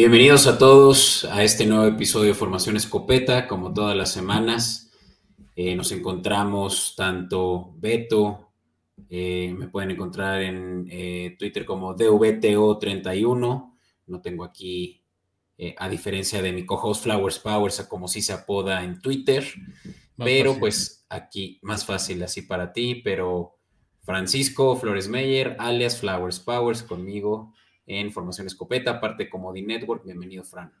Bienvenidos a todos a este nuevo episodio de Formación Escopeta. Como todas las semanas, eh, nos encontramos tanto Beto, eh, me pueden encontrar en eh, Twitter como DVTO31. No tengo aquí, a diferencia de mi co-host Flowers Powers, como si se apoda en Twitter. pero pues aquí más fácil así para ti, pero Francisco Flores Meyer, alias Flowers Powers, conmigo en Formación Escopeta, aparte como The Network. Bienvenido, Fran.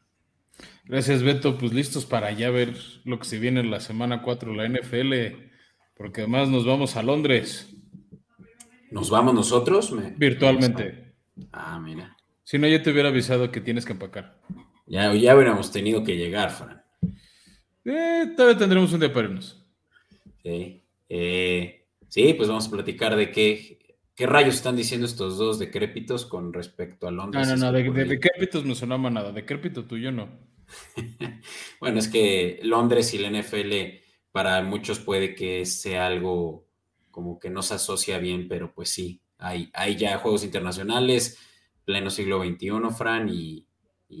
Gracias, Beto. Pues listos para ya ver lo que se viene en la semana 4 la NFL, porque además nos vamos a Londres. ¿Nos vamos nosotros? Virtualmente. Ah, mira. Si no, yo te hubiera avisado que tienes que empacar. Ya, ya hubiéramos tenido que llegar, Fran. Eh, todavía tendremos un día para irnos. Sí. Eh, sí, pues vamos a platicar de qué ¿Qué rayos están diciendo estos dos decrépitos con respecto a Londres? No, no, no, de, decrépitos no sonaba nada, decrépito tuyo no. bueno, es que Londres y la NFL para muchos puede que sea algo como que no se asocia bien, pero pues sí, hay, hay ya juegos internacionales, pleno siglo XXI, Fran, y,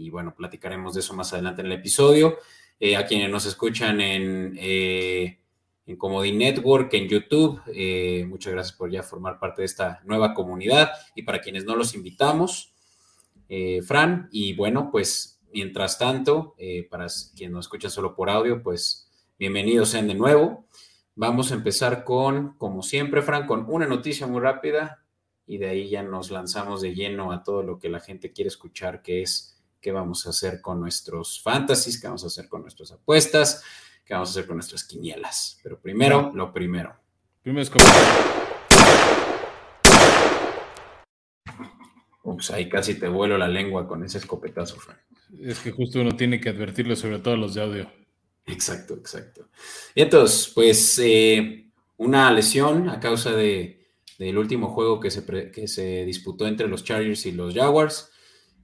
bueno, platicaremos de eso más adelante en el episodio. Eh, a quienes nos escuchan en... Eh, en Comedy Network, en YouTube. Eh, muchas gracias por ya formar parte de esta nueva comunidad y para quienes no los invitamos, eh, Fran. Y bueno, pues mientras tanto, eh, para quien nos escucha solo por audio, pues bienvenidos sean de nuevo. Vamos a empezar con, como siempre, Fran, con una noticia muy rápida y de ahí ya nos lanzamos de lleno a todo lo que la gente quiere escuchar, que es qué vamos a hacer con nuestros fantasies, qué vamos a hacer con nuestras apuestas qué vamos a hacer con nuestras quinielas. Pero primero, lo primero. Primero es Ups, ahí casi te vuelo la lengua con ese escopetazo, Frank. Es que justo uno tiene que advertirlo, sobre todo los de audio. Exacto, exacto. Y entonces, pues eh, una lesión a causa de, del último juego que se, que se disputó entre los Chargers y los Jaguars.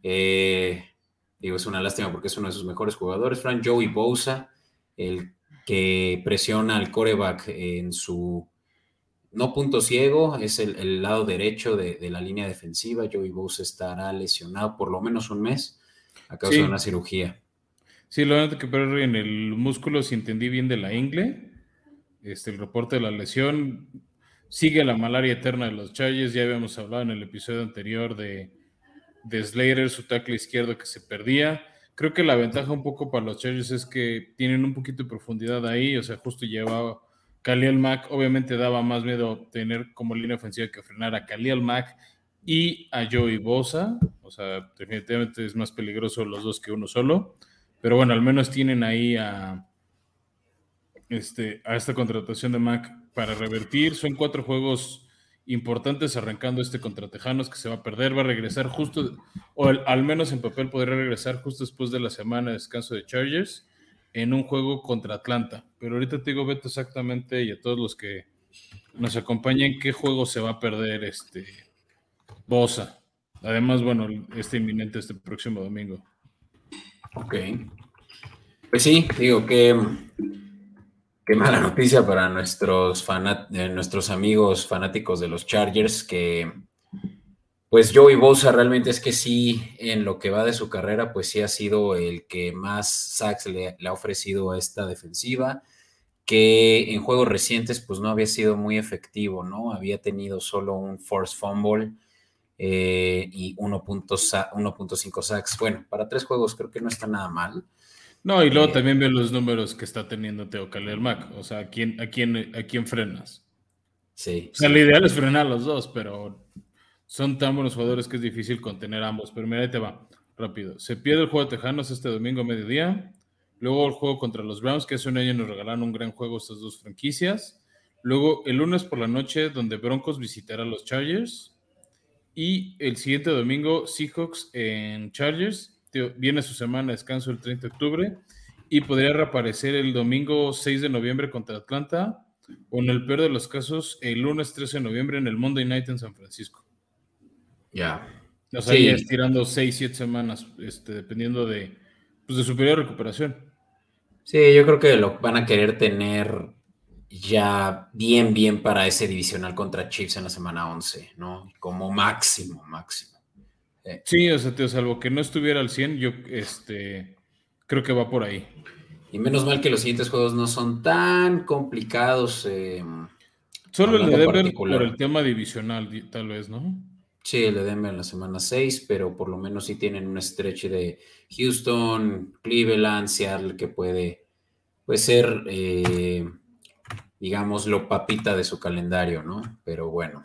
Eh, digo, es una lástima porque es uno de sus mejores jugadores, Frank Joey Bosa, el que presiona al coreback en su no punto ciego, es el, lado derecho de, la línea defensiva. Joey Bosa estará lesionado por lo menos un mes a causa de una cirugía. Sí, lo único que perder en el músculo, si entendí bien de la ingle, este, el reporte de la lesión, sigue la malaria eterna de los Chargers. Ya habíamos hablado en el episodio anterior de, de Slater, su tackle izquierdo que se perdía. Creo que la ventaja un poco para los Chargers es que tienen un poquito de profundidad ahí, o sea, justo llevaba Khalil Mack, obviamente daba más miedo tener como línea ofensiva que frenar a Khalil Mack y a Joey Bosa, o sea, definitivamente es más peligroso los dos que uno solo, pero bueno, al menos tienen ahí a, este, a esta contratación de Mack para revertir, son cuatro juegos importantes arrancando este contra Tejanos que se va a perder, va a regresar justo, o al menos en papel podría regresar justo después de la semana de descanso de Chargers en un juego contra Atlanta. Pero ahorita te digo, Beto, exactamente, y a todos los que nos acompañen, qué juego se va a perder este Bosa. Además, bueno, este inminente este próximo domingo. Ok. Pues sí, digo que Qué mala noticia para nuestros, eh, nuestros amigos fanáticos de los Chargers, que pues Joey Bosa realmente es que sí, en lo que va de su carrera, pues sí ha sido el que más sacks le, ha ofrecido a esta defensiva, que en juegos recientes pues no había sido muy efectivo, ¿no? Había tenido solo un force fumble eh, y 1.5 sacks. Bueno, para tres juegos creo que no está nada mal. No, y luego eh, también veo los números que está teniendo Teo Mac. O sea, ¿a quién, a quién, a quién frenas? Sí. O sea, lo ideal es frenar a los dos, pero son tan buenos jugadores que es difícil contener a ambos. Pero mira, ahí te va, rápido. Se pierde el juego de Tejanos este domingo a mediodía. Luego el juego contra los Browns, que hace un año nos regalaron un gran juego estas dos franquicias. Luego el lunes por la noche, donde Broncos visitará a los Chargers. Y el siguiente domingo, Seahawks en Chargers viene su semana de descanso el 30 de octubre y podría reaparecer el domingo 6 de noviembre contra Atlanta o en el peor de los casos el lunes 13 de noviembre en el Monday Night en San Francisco. Ya. O sea, estirando 6, 7 semanas, este, dependiendo de, pues, de su periodo de recuperación. Sí, yo creo que lo van a querer tener ya bien, bien para ese divisional contra Chiefs en la semana 11, ¿no? Como máximo, máximo. Eh, sí, o sea, te salvo que no estuviera al 100, yo este, creo que va por ahí. Y menos mal que los siguientes juegos no son tan complicados. Eh, Solo el de Denver por el tema divisional, tal vez, ¿no? Sí, el de Denver en la semana 6, pero por lo menos sí tienen un stretch de Houston, Cleveland, Seattle, que puede, puede ser, eh, digamos, lo papita de su calendario, ¿no? Pero bueno.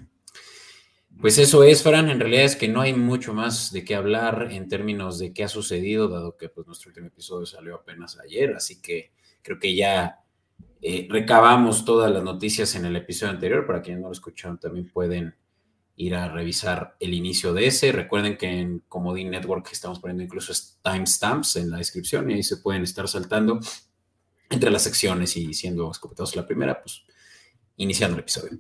Pues eso es, Fran. En realidad es que no hay mucho más de qué hablar en términos de qué ha sucedido, dado que pues, nuestro último episodio salió apenas ayer, así que creo que ya eh, recabamos todas las noticias en el episodio anterior. Para quienes no lo escucharon, también pueden ir a revisar el inicio de ese. Recuerden que en Comodín Network estamos poniendo incluso timestamps en la descripción y ahí se pueden estar saltando entre las secciones y siendo escopetados la primera, pues iniciando el episodio.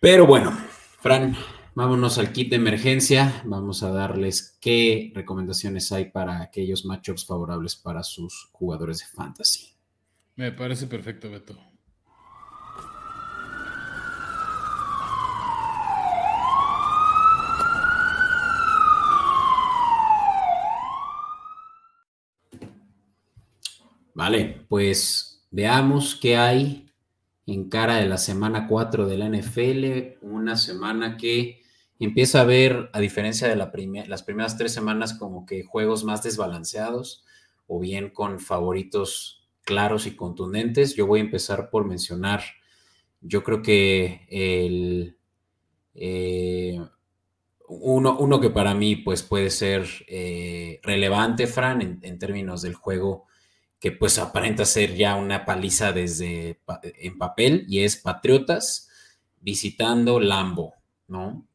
Pero bueno, Fran, vámonos al kit de emergencia. Vamos a darles qué recomendaciones hay para aquellos matchups favorables para sus jugadores de fantasy. Me parece perfecto, Beto. Vale, pues veamos qué hay en cara de la semana 4 de la NFL, una semana que empieza a ver, a diferencia de la las primeras tres semanas, como que juegos más desbalanceados o bien con favoritos claros y contundentes. Yo voy a empezar por mencionar, yo creo que el... Eh, uno, que para mí pues puede ser eh, relevante, Fran, en, términos del juego que pues aparenta ser ya una paliza desde en papel y es Patriotas visitando Lambo, ¿no?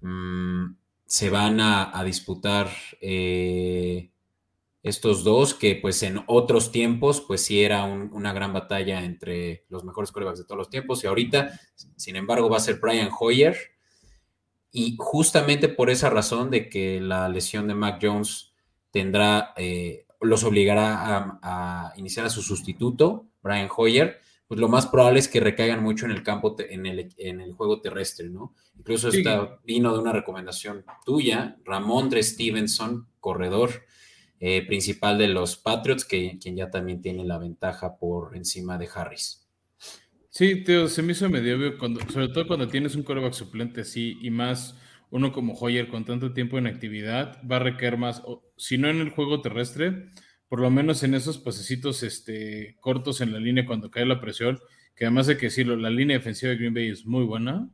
Mm, se van a, disputar eh, estos dos que pues en otros tiempos pues sí era una gran batalla entre los mejores corebacks de todos los tiempos y ahorita, sin embargo, va a ser Brian Hoyer y justamente por esa razón de que la lesión de Mac Jones tendrá... Eh, los obligará a, iniciar a su sustituto, Brian Hoyer, pues lo más probable es que recaigan mucho en el campo, en el, en el juego terrestre, ¿no? Incluso esta vino de una recomendación tuya, Ramondre Stevenson, corredor eh, principal de los Patriots, que, quien ya también tiene la ventaja por encima de Harris. Sí, Teo, se me hizo medio obvio, cuando, sobre todo cuando tienes un coreback suplente así y más uno como Hoyer con tanto tiempo en actividad va a requerir más, si no en el juego terrestre, por lo menos en esos pasecitos este, cortos en la línea cuando cae la presión, que además de que decirlo, la línea defensiva de Green Bay es muy buena.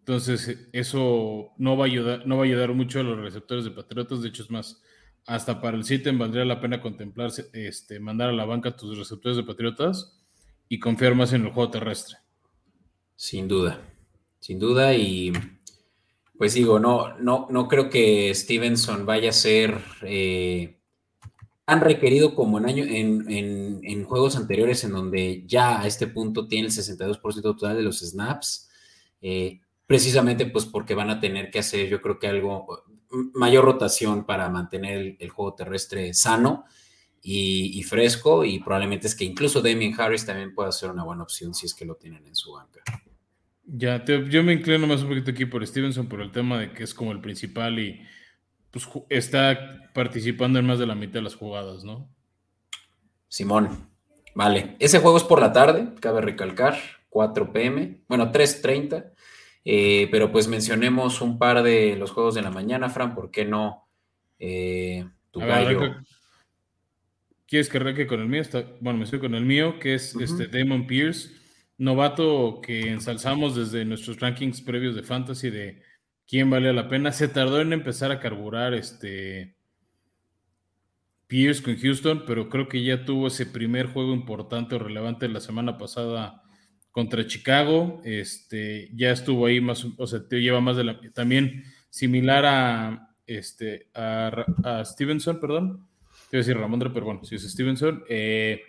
Entonces, eso no va a ayudar, no va a ayudar mucho a los receptores de Patriotas. De hecho, es más, hasta para el sitio valdría la pena contemplarse, este, mandar a la banca a tus receptores de Patriotas y confiar más en el juego terrestre. Sin duda, sin duda. Y pues digo, no, no, no creo que Stevenson vaya a ser eh, han requerido como en, año, en, juegos anteriores en donde ya a este punto tiene el 62% total de los snaps, eh, precisamente pues porque van a tener que hacer yo creo que algo, mayor rotación para mantener el, juego terrestre sano y, y, fresco y probablemente es que incluso Damien Harris también pueda ser una buena opción si es que lo tienen en su banca. Ya, yo me inclino más un poquito aquí por Stevenson por el tema de que es como el principal y pues está participando en más de la mitad de las jugadas, ¿no? Simón, vale. Ese juego es por la tarde, cabe recalcar, 4 pm, bueno, 3.30, eh, pero pues mencionemos un par de los juegos de la mañana, Fran, ¿por qué no? Eh, tu gallo. ¿Quieres que arranque con el mío? bueno, me estoy con el mío, que es este Damon Pierce novato que ensalzamos desde nuestros rankings previos de fantasy de quién vale la pena. Se tardó en empezar a carburar este Pierce con Houston, pero creo que ya tuvo ese primer juego importante o relevante la semana pasada contra Chicago. Este, ya estuvo ahí más, o sea, te lleva más de la. También similar a, este, a, Stevenson, perdón. Te iba a decir Ramondre, pero bueno, si es Stevenson. Eh,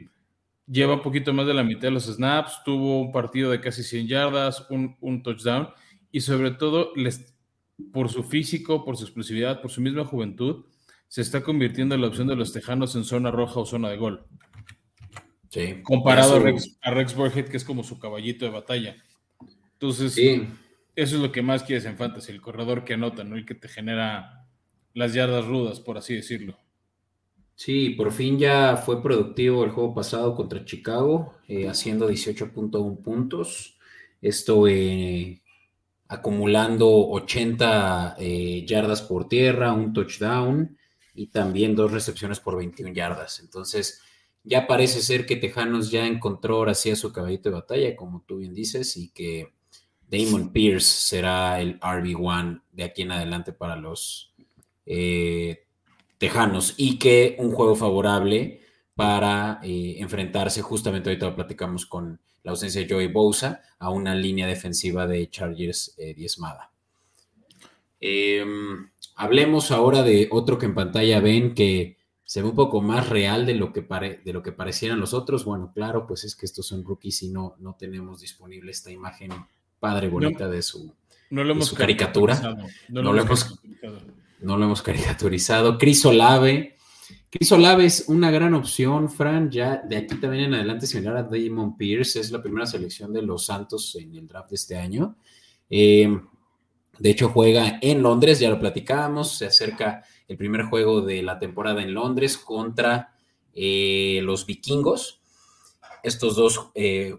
lleva un poquito más de la mitad de los snaps, tuvo un partido de casi 100 yardas, un, touchdown y sobre todo les, por su físico, por su explosividad, por su misma juventud, se está convirtiendo en la opción de los Tejanos en zona roja o zona de gol. Comparado a Rex, a Burhead, que es como su caballito de batalla. Entonces, eso es lo que más quieres en fantasy, el corredor que anota, ¿no? El que te genera las yardas rudas, por así decirlo. Sí, por fin ya fue productivo el juego pasado contra Chicago, eh, haciendo 18.1 puntos. Esto eh, acumulando 80 eh, yardas por tierra, un touchdown y también dos recepciones por 21 yardas. Entonces, ya parece ser que Tejanos ya encontró ahora sí a su caballito de batalla, como tú bien dices, y que Damon Pierce será el RB1 de aquí en adelante para los eh, Tejanos y que un juego favorable para eh, enfrentarse, justamente ahorita platicamos con la ausencia de Joey Bosa, a una línea defensiva de Chargers eh, diezmada. Em, hablemos ahora de otro que en pantalla ven que se ve un poco más real de lo que, de lo que parecieran los otros. Bueno, claro, pues es que estos son rookies y no, no tenemos disponible esta imagen padre bonita de su, no lo hemos caricatura. No, lo, hemos, no, lo hemos, caricaturizado. Chris Olave. Chris Olave es una gran opción, Fran. Ya de aquí también en adelante, similar a Damon Pierce, es la primera selección de los Santos en el draft de este año. Eh, de hecho, juega en Londres, ya lo platicábamos, se acerca el primer juego de la temporada en Londres contra eh, los vikingos. Estos dos eh,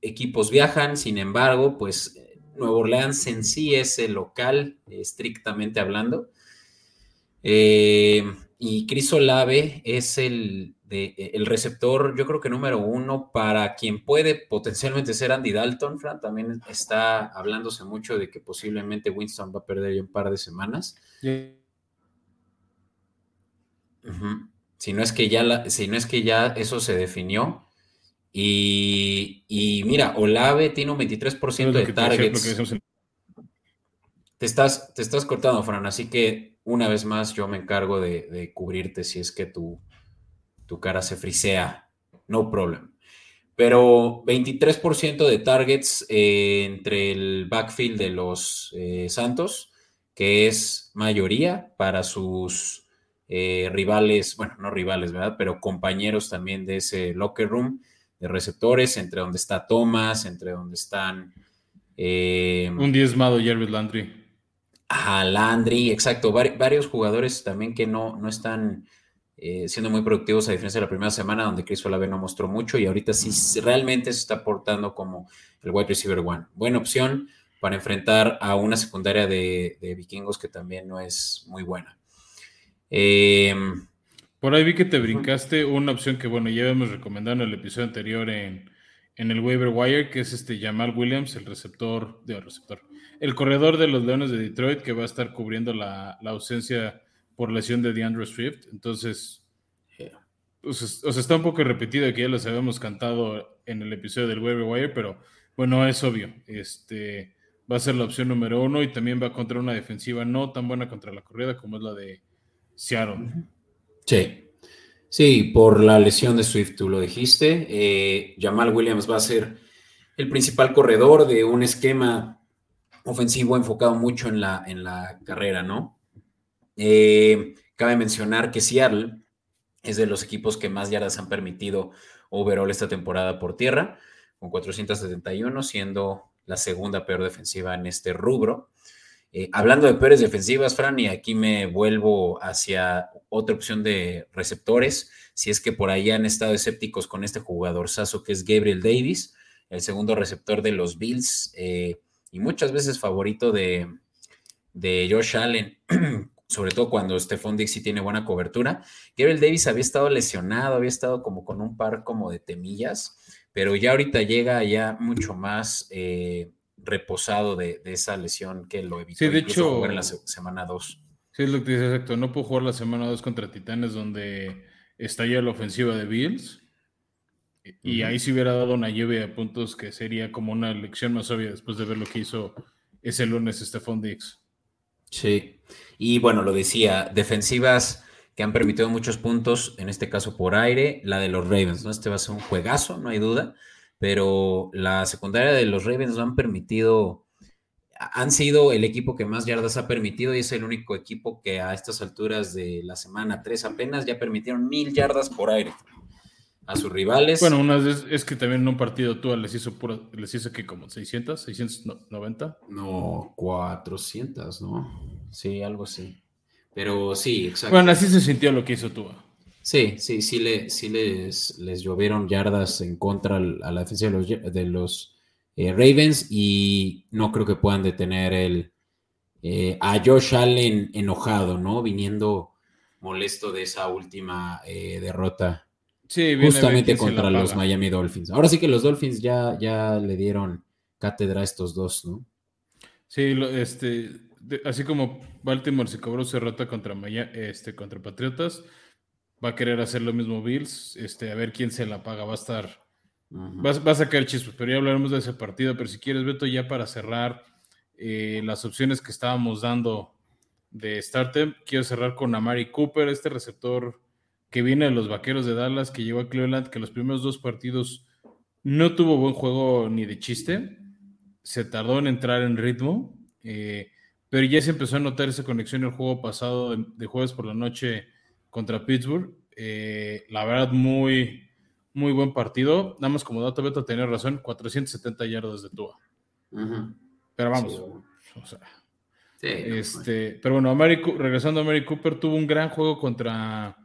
equipos viajan, sin embargo, pues Nuevo Orleans en sí es el local, estrictamente hablando. Eh, y Chris Olave es el, de, el receptor, yo creo que número uno, para quien puede potencialmente ser Andy Dalton. Fran, también está hablándose mucho de que posiblemente Winston va a perder ya un par de semanas. Si no es que ya si no es que ya eso se definió. Y, mira, Olave tiene un 23% de targets. Te, estás, te estás cortando, Fran, así que una vez más yo me encargo de, cubrirte si es que tu, tu cara se frisea. No problem. Pero 23% de targets eh, entre el backfield de los eh, Santos, que es mayoría para sus eh, rivales, bueno, no rivales, ¿verdad? Pero compañeros también de ese locker room de receptores, entre donde está Thomas, entre donde están... Un diezmado Jerry Landry. A Landry, exacto. varios jugadores también que no, no están eh, siendo muy productivos a diferencia de la primera semana donde Chris Olave no mostró mucho y ahorita sí realmente se está aportando como el wide receiver one. Buena opción para enfrentar a una secundaria de vikingos que también no es muy buena. Em, Por ahí vi que te brincaste una opción que, bueno, ya habíamos recomendado en el episodio anterior en, el waiver wire, que es este Jamal Williams, el receptor, de, receptor, el corredor de los Leones de Detroit, que va a estar cubriendo la, ausencia por lesión de DeAndre Swift. Entonces, os, está un poco repetido que ya los habíamos cantado en el episodio del waiver wire, pero bueno, es obvio. Este va a ser la opción número uno y también va contra una defensiva no tan buena contra la corrida como es la de Seattle. Sí. Sí, por la lesión de Swift, tú lo dijiste. Eh, Jamal Williams va a ser el principal corredor de un esquema ofensivo enfocado mucho en la, en la carrera, ¿no? Eh, cabe mencionar que Seattle es de los equipos que más yardas han permitido overall esta temporada por tierra, con 471, siendo la segunda peor defensiva en este rubro. Eh, hablando de peores defensivas, Fran, y aquí me vuelvo hacia otra opción de receptores, si es que por ahí han estado escépticos con este jugador saso que es Gabriel Davis, el segundo receptor de los Bills eh, y muchas veces favorito de, de Josh Allen, sobre todo cuando Stephon Dixie tiene buena cobertura. Gabriel Davis había estado lesionado, había estado como con un par como de temillas, pero ya ahorita llega ya mucho más eh, reposado de, esa lesión que lo evitó sí, de hecho, jugar en la semana 2. Sí, es lo que dice exacto. No pudo jugar la semana 2 contra Titanes, donde está ya la ofensiva de Bills. Y ahí sí hubiera dado una lluvia de puntos que sería como una lección más obvia después de ver lo que hizo ese lunes Stephon Dix. Sí, y bueno, lo decía, defensivas que han permitido muchos puntos, en este caso por aire, la de los Ravens, ¿no? Este va a ser un juegazo, no hay duda pero la secundaria de los Ravens lo han permitido, han sido el equipo que más yardas ha permitido y es el único equipo que a estas alturas de la semana 3 apenas ya permitieron mil yardas por aire. A sus rivales. Bueno, una vez es que también en un partido tú les hizo pura, les hizo que como 600, 690. No, 400, ¿no? Sí, algo así. Pero sí, exacto. Bueno, así se sintió lo que hizo tú. Sí, sí, sí, le, sí les, les llovieron yardas en contra a la defensa de los, de los eh, Ravens y no creo que puedan detener el, eh, a Josh Allen enojado, ¿no? Viniendo molesto de esa última eh, derrota. Sí, justamente contra los Miami Dolphins. Ahora sí que los Dolphins ya, ya le dieron cátedra a estos dos, ¿no? Sí, este, así como Baltimore se cobró su derrota contra, este, contra Patriotas, va a querer hacer lo mismo Bills, este, a ver quién se la paga, va a estar, va, a sacar chispas, pero ya hablaremos de ese partido, pero si quieres, Beto, ya para cerrar eh, las opciones que estábamos dando de starter, quiero cerrar con Amari Cooper, este receptor que viene de los Vaqueros de Dallas, que llegó a Cleveland, que los primeros dos partidos no tuvo buen juego ni de chiste, se tardó en entrar en ritmo, eh, pero ya se empezó a notar esa conexión el juego pasado de jueves por la noche contra Pittsburgh. Eh, la verdad, muy, muy buen partido. Nada más como dato, Beto tenía razón, 470 yardas de Tua. Pero vamos, este, pero bueno, regresando a Mary Cooper, tuvo un gran juego contra,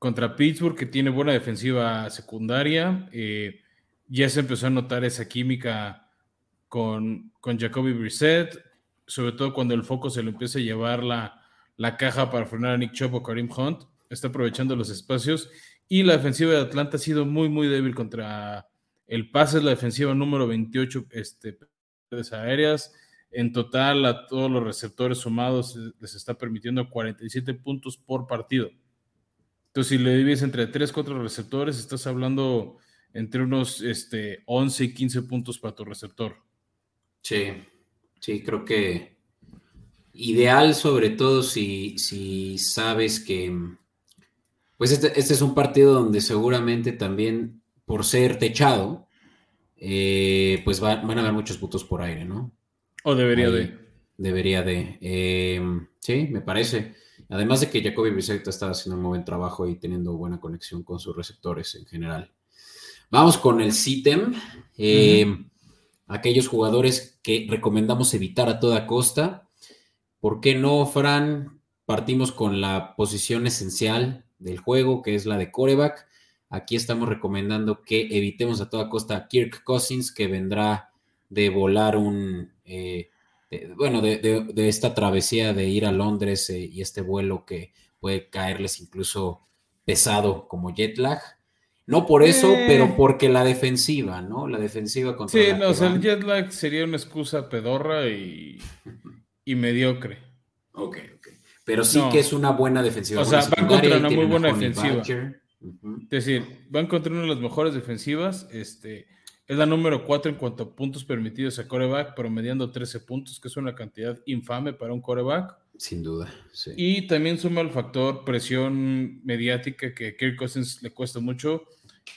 contra Pittsburgh, que tiene buena defensiva secundaria. Eh, ya se empezó a notar esa química con, con Jacoby Brissett, sobre todo cuando el foco se lo empieza a llevar la, la caja para frenar a Nick Chubb o Karim Hunt, está aprovechando los espacios y la defensiva de Atlanta ha sido muy, muy débil contra el pase, es la defensiva número 28 este, aéreas. En total, a todos los receptores sumados les está permitiendo 47 puntos por partido. Entonces, si le divides entre 3, 4 receptores, estás hablando entre unos este, 11 y 15 puntos para tu receptor. Sí, sí, creo que Ideal sobre todo si, si sabes que, pues este, este, es un partido donde seguramente también por ser techado, eh, pues van a haber muchos puntos por aire, ¿no? O debería de. Debería de. Em, sí, me parece. Además de que Jacoby Brissett está haciendo un buen trabajo y teniendo buena conexión con sus receptores en general. Vamos con el SITEM. Em, aquellos jugadores que recomendamos evitar a toda costa. ¿Por qué no, Fran? Partimos con la posición esencial del juego, que es la de coreback. Aquí estamos recomendando que evitemos a toda costa a Kirk Cousins, que vendrá de volar un, eh, bueno, de, esta travesía de ir a Londres eh, y este vuelo que puede caerles incluso pesado como jet lag. No por eso, eh. pero porque la defensiva, ¿no? La defensiva contra. Sí, no, o sea, el jet lag sería una excusa pedorra y y mediocre. Ok, ok. Pero sí que es una buena defensiva. O sea, van contra una muy buena defensiva. Es decir, van contra una de las mejores defensivas. Este, es la número 4 en cuanto a puntos permitidos a coreback, promediando 13 puntos, que es una cantidad infame para un coreback. Sin duda, sí. Y también suma el factor presión mediática que a Kirk Cousins le cuesta mucho.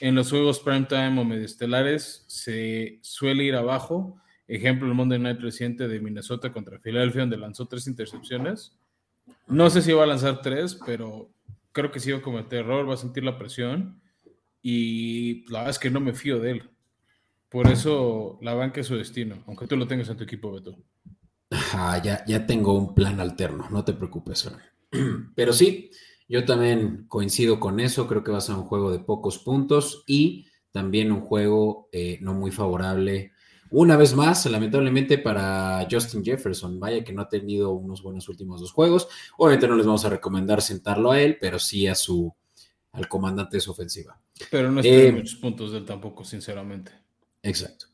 En los juegos primetime o mediestelares se suele ir abajo Ejemplo, el Monday Night reciente de Minnesota contra Filadelfia, donde lanzó tres intercepciones. No sé si va a lanzar tres, pero creo que sí va a cometer error, va a sentir la presión. Y la verdad es que no me fío de él. Por eso la banca es su destino, aunque tú lo tengas en tu equipo, Beto. Ah, ya, ya tengo un plan alterno, no te preocupes. Pero sí, yo también coincido con eso. Creo que va a ser un juego de pocos puntos y también un juego eh, no muy favorable una vez más, lamentablemente para Justin Jefferson, vaya que no ha tenido unos buenos últimos dos juegos. Obviamente no les vamos a recomendar sentarlo a él, pero sí a su al comandante de su ofensiva. Pero no espero eh, muchos puntos de él tampoco, sinceramente. Exacto.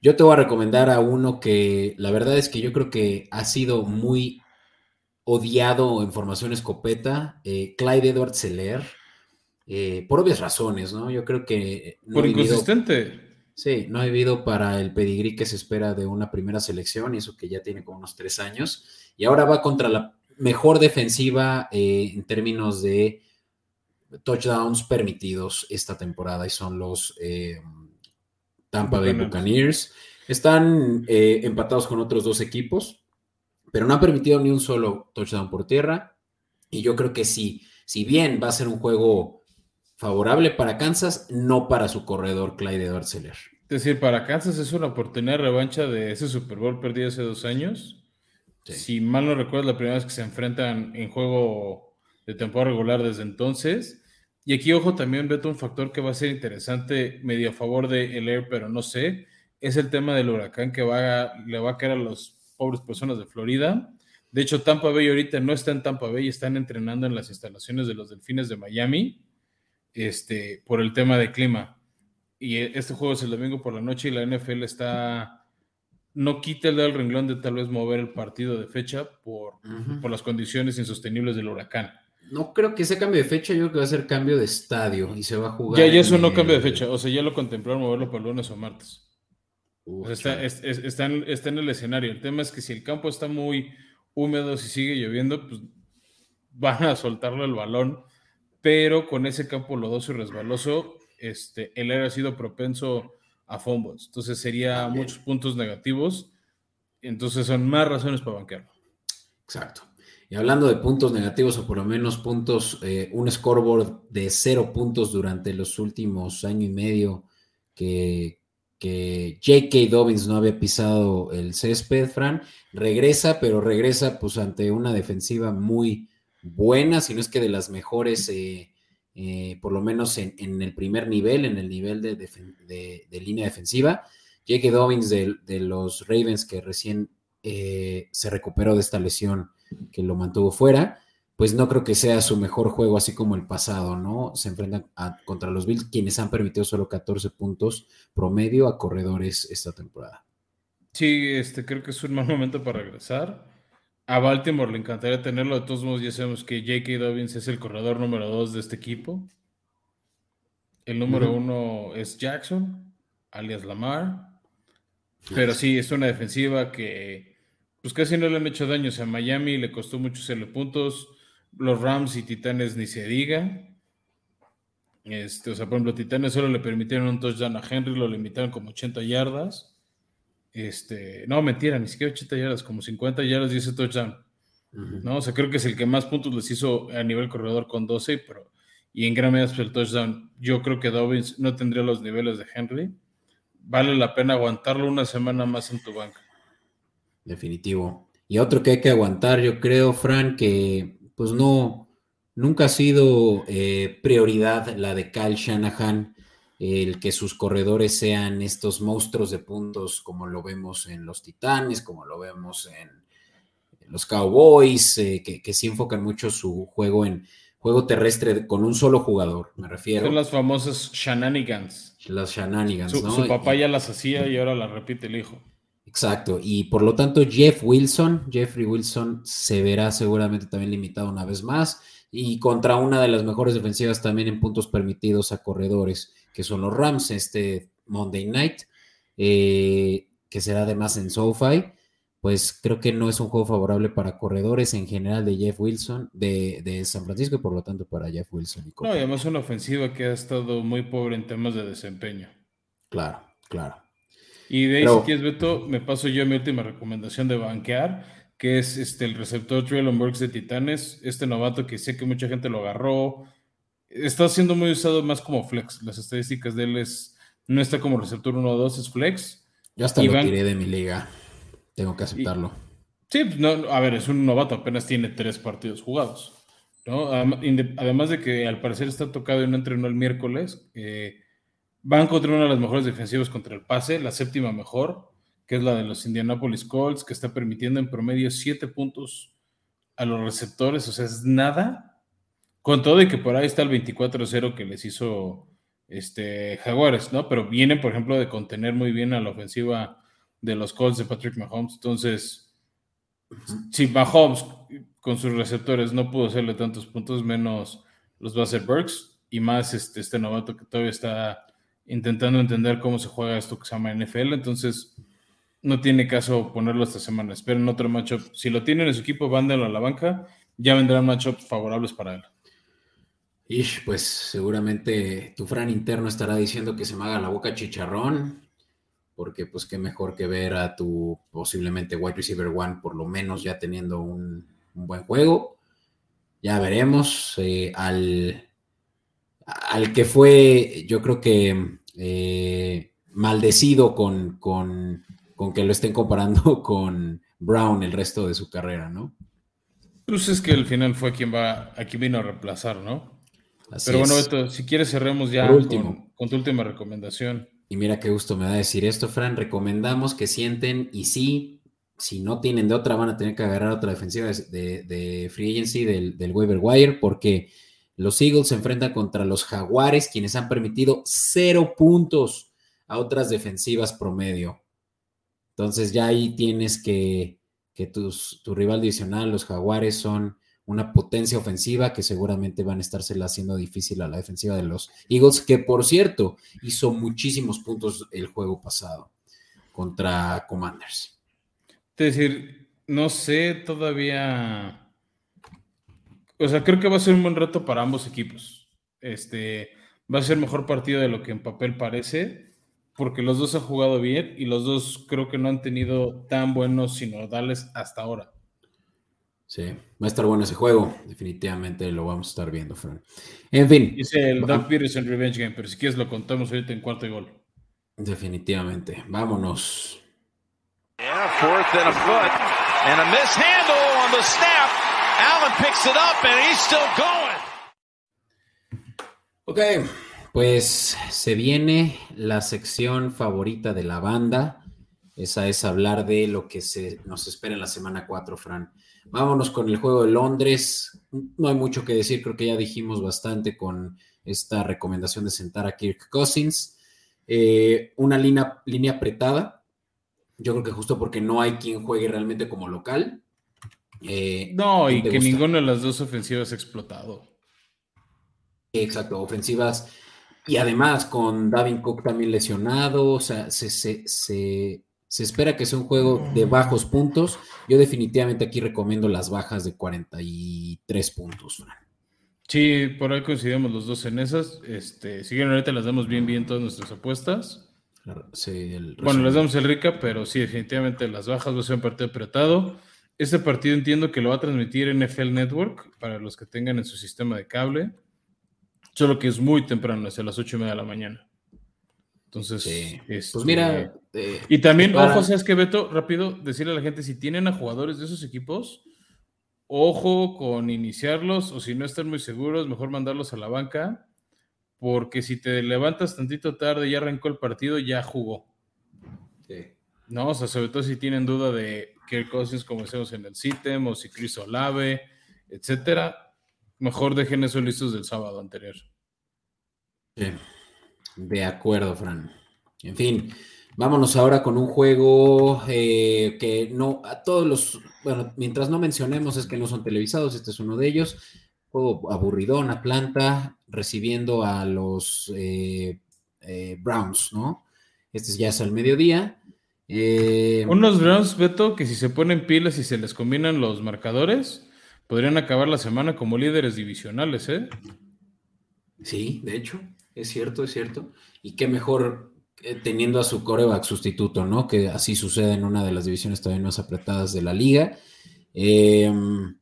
Yo te voy a recomendar a uno que la verdad es que yo creo que ha sido muy odiado en formación escopeta, eh, Clyde Edwards Seller, eh, por obvias razones, ¿no? Yo creo que... por inconsistente. Sí, no ha vivido para el pedigrí que se espera de una primera selección, y eso que ya tiene como unos tres años. Y ahora va contra la mejor defensiva eh, en términos de touchdowns permitidos esta temporada, y son los eh, Tampa Bay Buccaneers. Están eh, empatados con otros dos equipos, pero no han permitido ni un solo touchdown por tierra. Y yo creo que sí, si bien va a ser un juego favorable para Kansas, no para su corredor Clyde edwards Es decir, para Kansas es una oportunidad de revancha de ese Super Bowl perdido hace dos años. Si mal no recuerdo, la primera vez que se enfrentan en juego de temporada regular desde entonces. Y aquí, ojo, también veo un factor que va a ser interesante, medio a favor de el Air, pero no sé, es el tema del huracán que va le va a caer a las pobres personas de Florida. De hecho, Tampa Bay ahorita no está en Tampa Bay, están entrenando en las instalaciones de los Delfines de Miami, este, por el tema de clima. Y este juego es el domingo por la noche y la NFL está, no quita el del renglón de tal vez mover el partido de fecha por, por las condiciones insostenibles del huracán. No creo que sea cambio de fecha, yo creo que va a ser cambio de estadio y se va a jugar. Ya, ya eso no cambio de fecha, o sea, ya lo contemplaron moverlo para lunes o martes. está, está, en, está, en, el escenario. El tema es que si el campo está muy húmedo, si sigue lloviendo, pues van a soltarlo el balón, pero con ese campo lodoso y resbaloso, este, él ha sido propenso a fumbles. Entonces sería muchos puntos negativos. Entonces son más razones para banquearlo. Exacto. Y hablando de puntos negativos o por lo menos puntos, eh, un scoreboard de cero puntos durante los últimos año y medio que, que J.K. Dobbins no había pisado el césped, Fran, regresa, pero regresa pues ante una defensiva muy buena, si no es que de las mejores, eh, eh, por lo menos en, el primer nivel, en el nivel de, de, línea defensiva. J.K. Dobbins de, de, los Ravens que recién se recuperó de esta lesión que lo mantuvo fuera, pues no creo que sea su mejor juego así como el pasado, ¿no? Se enfrentan contra los Bills, quienes han permitido solo 14 puntos promedio a corredores esta temporada. Sí, este, creo que es un mal momento para regresar. A Baltimore le encantaría tenerlo, de todos modos ya sabemos que J.K. Dobbins es el corredor número 2 de este equipo. El número uno es Jackson, alias Lamar. Pero sí, es una defensiva que pues casi no le han hecho daños. A Miami le costó mucho hacerle puntos. Los Rams y Titanes ni se diga. Este, o sea, por ejemplo, Titanes solo le permitieron un touchdown a Henry, lo limitaron como 80 yardas. Este, no, mentira, ni siquiera 80 yardas, como 50 yardas y ese touchdown. ¿no? O sea, creo que es el que más puntos les hizo a nivel corredor con 12, pero y en gran medida el touchdown. Yo creo que Dobbins no tendría los niveles de Henry. Vale la pena aguantarlo una semana más en tu banca definitivo. Y otro que hay que aguantar, yo creo, Fran, que pues no, nunca ha sido eh, prioridad la de Kyle Shanahan, el que sus corredores sean estos monstruos de puntos como lo vemos en los Titanes, como lo vemos en los Cowboys, eh, que, que sí enfocan mucho su juego en juego terrestre con un solo jugador, me refiero. Son las famosas shenanigans. Las shenanigans, su, Su papá ya las hacía y ahora las repite el hijo. Exacto, y por lo tanto Jeff Wilson, Jeffrey Wilson se verá seguramente también limitado una vez más y contra una de las mejores defensivas también en puntos permitidos a corredores, que son los Rams este Monday Night, eh, que será además en SoFi, pues creo que no es un juego favorable para corredores en general de Jeff Wilson, de, San Francisco y por lo tanto para Jeff Wilson. Y no, y además una ofensiva que ha estado muy pobre en temas de desempeño. Claro, claro. Y de ahí, si quieres, Beto, me paso yo a mi última recomendación de banquear, que es este, el receptor Traylon Burks de Titanes, este novato que sé que mucha gente lo agarró. Está siendo muy usado más como flex. Las estadísticas de él es, no está como receptor 1 o 2, es flex. Yo hasta lo tiré de mi liga. Tengo que aceptarlo. sí, pues, no, a ver, es un novato, apenas tiene tres partidos jugados. ¿no? Además de que al parecer está tocado y no entrenó el miércoles. Eh, Van contra una de las mejores defensivas contra el pase, la séptima mejor, que es la de los Indianapolis Colts, que está permitiendo en promedio siete puntos a los receptores, o sea, es nada. Con todo y que por ahí está el 24-0 que les hizo este, Jaguares, ¿no? Pero vienen, por ejemplo, de contener muy bien a la ofensiva de los Colts de Patrick Mahomes. Entonces, si Mahomes con sus receptores no pudo hacerle tantos puntos, menos los va Burks y más este, este novato que todavía está intentando entender cómo se juega esto que se llama NFL, entonces no tiene caso ponerlo esta semana. Esperen otro matchup. Si lo tienen en su equipo, vándalo a la banca, ya vendrán matchups favorables para él. Y pues seguramente tu Fran interno estará diciendo que se me haga la boca chicharrón, porque pues qué mejor que ver a tu posiblemente wide receiver one, por lo menos ya teniendo un, buen juego. Ya veremos. Eh, al al que fue, yo creo que eh, maldecido con, con, con, que lo estén comparando con Brown el resto de su carrera, ¿no? Pues es que al final fue quien va, a quien vino a reemplazar, ¿no? Pero bueno, Beto, si quieres cerremos ya último. Con, tu última recomendación. Y mira qué gusto me da decir esto, Fran. Recomendamos que sienten y sí, si no tienen de otra, van a tener que agarrar otra defensiva de, de free agency del, del waiver wire porque los Eagles se enfrentan contra los Jaguares, quienes han permitido cero puntos a otras defensivas promedio. Entonces ya ahí tienes que, que tus, tu rival divisional, los Jaguares, son una potencia ofensiva que seguramente van a estársela haciendo difícil a la defensiva de los Eagles, que por cierto hizo muchísimos puntos el juego pasado contra Commanders. Es decir, no sé todavía o sea, creo que va a ser un buen reto para ambos equipos. Este, va a ser mejor partido de lo que en papel parece, porque los dos han jugado bien y los dos creo que no han tenido tan buenos sinodales hasta ahora. Sí, va a estar bueno ese juego. Definitivamente lo vamos a estar viendo, Fran. En fin. Dice el Doug Peterson Revenge Game, pero si quieres lo contamos ahorita en cuarto gol. Definitivamente. Vámonos. Yeah, fourth and a foot. And a mishandle on the snap. Allen picks it up and he's still going. Ok, pues se viene la sección favorita de la banda. Esa es hablar de lo que se nos espera en la semana 4, Fran. Vámonos con el juego de Londres. No hay mucho que decir, creo que ya dijimos bastante con esta recomendación de sentar a Kirk Cousins. Eh, una línea, línea apretada. Yo creo que justo porque no hay quien juegue realmente como local. Eh, no, y que ninguna de las dos ofensivas ha explotado. Exacto, ofensivas. Y además con Davin Cook también lesionado, o sea, se, espera que sea un juego de bajos puntos. Yo definitivamente aquí recomiendo las bajas de 43 puntos, Sí, por ahí coincidimos los dos en esas. Este, si quieren, ahorita las damos bien, bien todas nuestras apuestas. bueno, les damos el rica, pero sí, definitivamente las bajas va a ser un partido apretado. Este partido entiendo que lo va a transmitir NFL Network para los que tengan en su sistema de cable. Solo que es muy temprano, es a las ocho y media de la mañana. Entonces, este, pues mira. Eh, y también, ojo, ¿sabes qué, Beto? Rápido, decirle a la gente: si tienen a jugadores de esos equipos, ojo con iniciarlos, o si no están muy seguros, mejor mandarlos a la banca, porque si te levantas tantito tarde y ya arrancó el partido, ya jugó. Sí. No, o sea, sobre todo si tienen duda de Kirk Cousins, como decimos en el CITEM, o si Chris Olave, etcétera, mejor dejen eso listos del sábado anterior. Sí, de acuerdo, Fran. En fin, vámonos ahora con un juego eh, que no, a todos los, bueno, mientras no mencionemos es que no son televisados, este es uno de ellos. Juego aburridón, Atlanta, recibiendo a los eh, eh, Browns, ¿no? Este ya es al mediodía. Eh, Unos Browns, Beto, que si se ponen pilas y se les combinan los marcadores, podrían acabar la semana como líderes divisionales, ¿eh? Sí, de hecho, es cierto, es cierto. Y qué mejor eh, teniendo a su coreback sustituto, ¿no? Que así sucede en una de las divisiones todavía más apretadas de la liga. Em,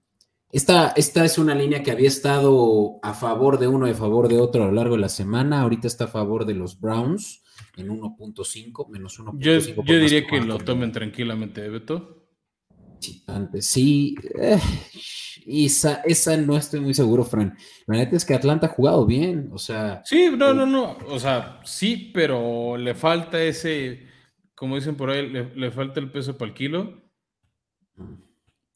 esta, esta, es una línea que había estado a favor de uno y a favor de otro a lo largo de la semana. Ahorita está a favor de los Browns en 1.5, menos 1.5. Yo, yo diría que, lo tomen tranquilamente, ¿eh, Beto. Sí, antes, sí. Eh, esa, esa, no estoy muy seguro, Fran. La neta es que Atlanta ha jugado bien, o sea. Sí, no, no, no. O sea, sí, pero le falta ese, como dicen por ahí, le, falta el peso para el kilo.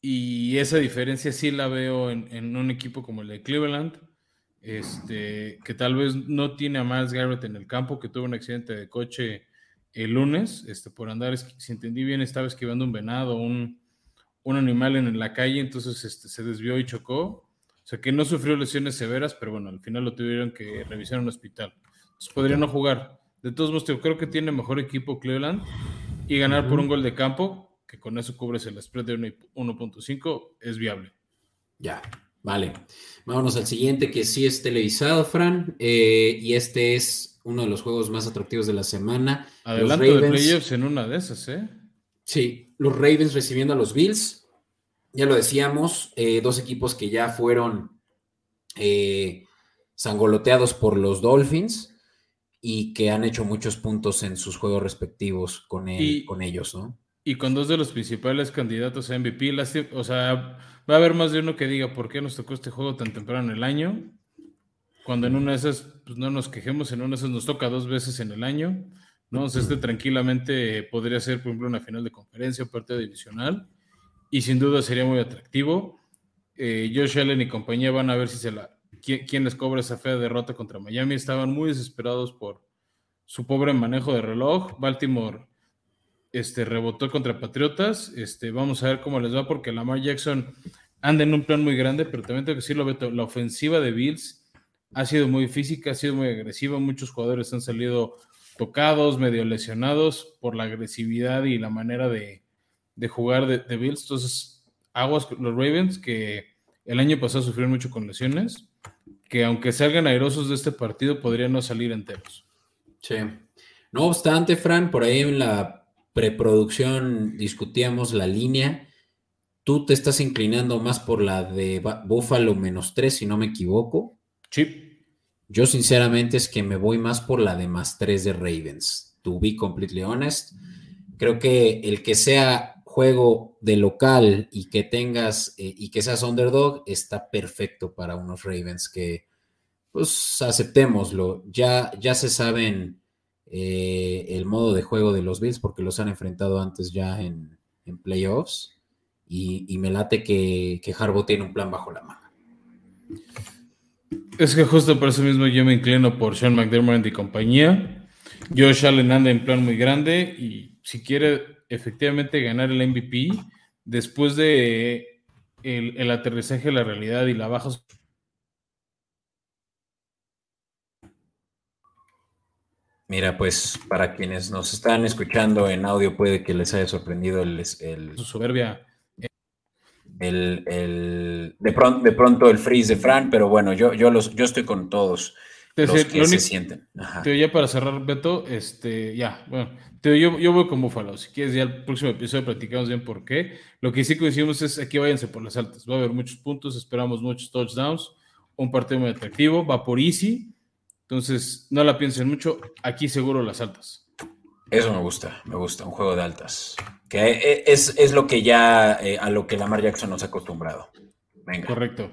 Y esa diferencia sí la veo en, en un equipo como el de Cleveland este, que tal vez no tiene a Miles Garrett en el campo, que tuvo un accidente de coche el lunes, este, por andar, si entendí bien, estaba esquivando un venado, un, un animal en, la calle, entonces este, se desvió y chocó. O sea que no sufrió lesiones severas, pero bueno, al final lo tuvieron que revisar en un hospital. Entonces podría no jugar. De todos modos, yo creo que tiene mejor equipo Cleveland y ganar por un gol de campo, que con eso cubres el spread de 1.5, es viable. Ya, Vale, vámonos al siguiente que sí es televisado, Fran, eh, y este es uno de los juegos más atractivos de la semana. Adelante de playoffs en una de esas, ¿eh? Sí, los Ravens recibiendo a los Bills, ya lo decíamos, eh, dos equipos que ya fueron eh, sangoloteados por los Dolphins y que han hecho muchos puntos en sus juegos respectivos con, con ellos, ¿no? Y con dos de los principales candidatos a MVP, o sea, va a haber más de uno que diga por qué nos tocó este juego tan temprano en el año. Cuando en una de esas, pues no nos quejemos, en una de esas nos toca dos veces en el año. ¿no? O sea, este tranquilamente podría ser, por ejemplo, una final de conferencia o partido divisional. Y sin duda sería muy atractivo. Eh, Josh Allen y compañía van a ver si se la, quién, les cobra esa fea derrota contra Miami. Estaban muy desesperados por su pobre manejo de reloj. Baltimore este, rebotó contra Patriotas. Este, vamos a ver cómo les va porque Lamar Jackson anda en un plan muy grande, pero también tengo que decirlo, Beto, la ofensiva de Bills ha sido muy física, ha sido muy agresiva. Muchos jugadores han salido tocados, medio lesionados por la agresividad y la manera de, jugar de, de, Bills. Entonces, aguas los Ravens que el año pasado sufrieron mucho con lesiones que aunque salgan airosos de este partido, podrían no salir enteros. Sí. No obstante, Fran, por ahí en la preproducción discutíamos la línea. Tú te estás inclinando más por la de Buffalo menos 3, si no me equivoco. Sí. Yo sinceramente es que me voy más por la de más 3 de Ravens. To be completely honest. Creo que el que sea juego de local y que tengas eh, y que seas underdog está perfecto para unos Ravens que pues aceptémoslo ya ya se saben eh, el modo de juego de los Bills porque los han enfrentado antes ya en, playoffs y, me late que, que Harbaugh tiene un plan bajo la mano es que justo por eso mismo yo me inclino por Sean McDermott y compañía. Josh Allen anda en plan muy grande y si quiere efectivamente ganar el MVP después de el, aterrizaje de la realidad y la baja Mira, pues para quienes nos están escuchando en audio puede que les haya sorprendido el, el su soberbia. El, de, pronto, de pronto el freeze de Fran, pero bueno, yo, yo, los, yo estoy con todos los que se sienten. ya para cerrar, Beto, este, ya, bueno, yo, yo voy con Búfalo. Si quieres, ya el próximo episodio platicamos bien por qué. Lo que sí que decimos es aquí váyanse por las altas. Va a haber muchos puntos, esperamos muchos touchdowns. Un partido muy atractivo, va por easy. Entonces, no la piensen mucho. Aquí seguro las altas. Eso me gusta, me gusta, un juego de altas. Que es, lo que ya eh, a lo que Lamar Jackson nos ha acostumbrado. Venga. Correcto.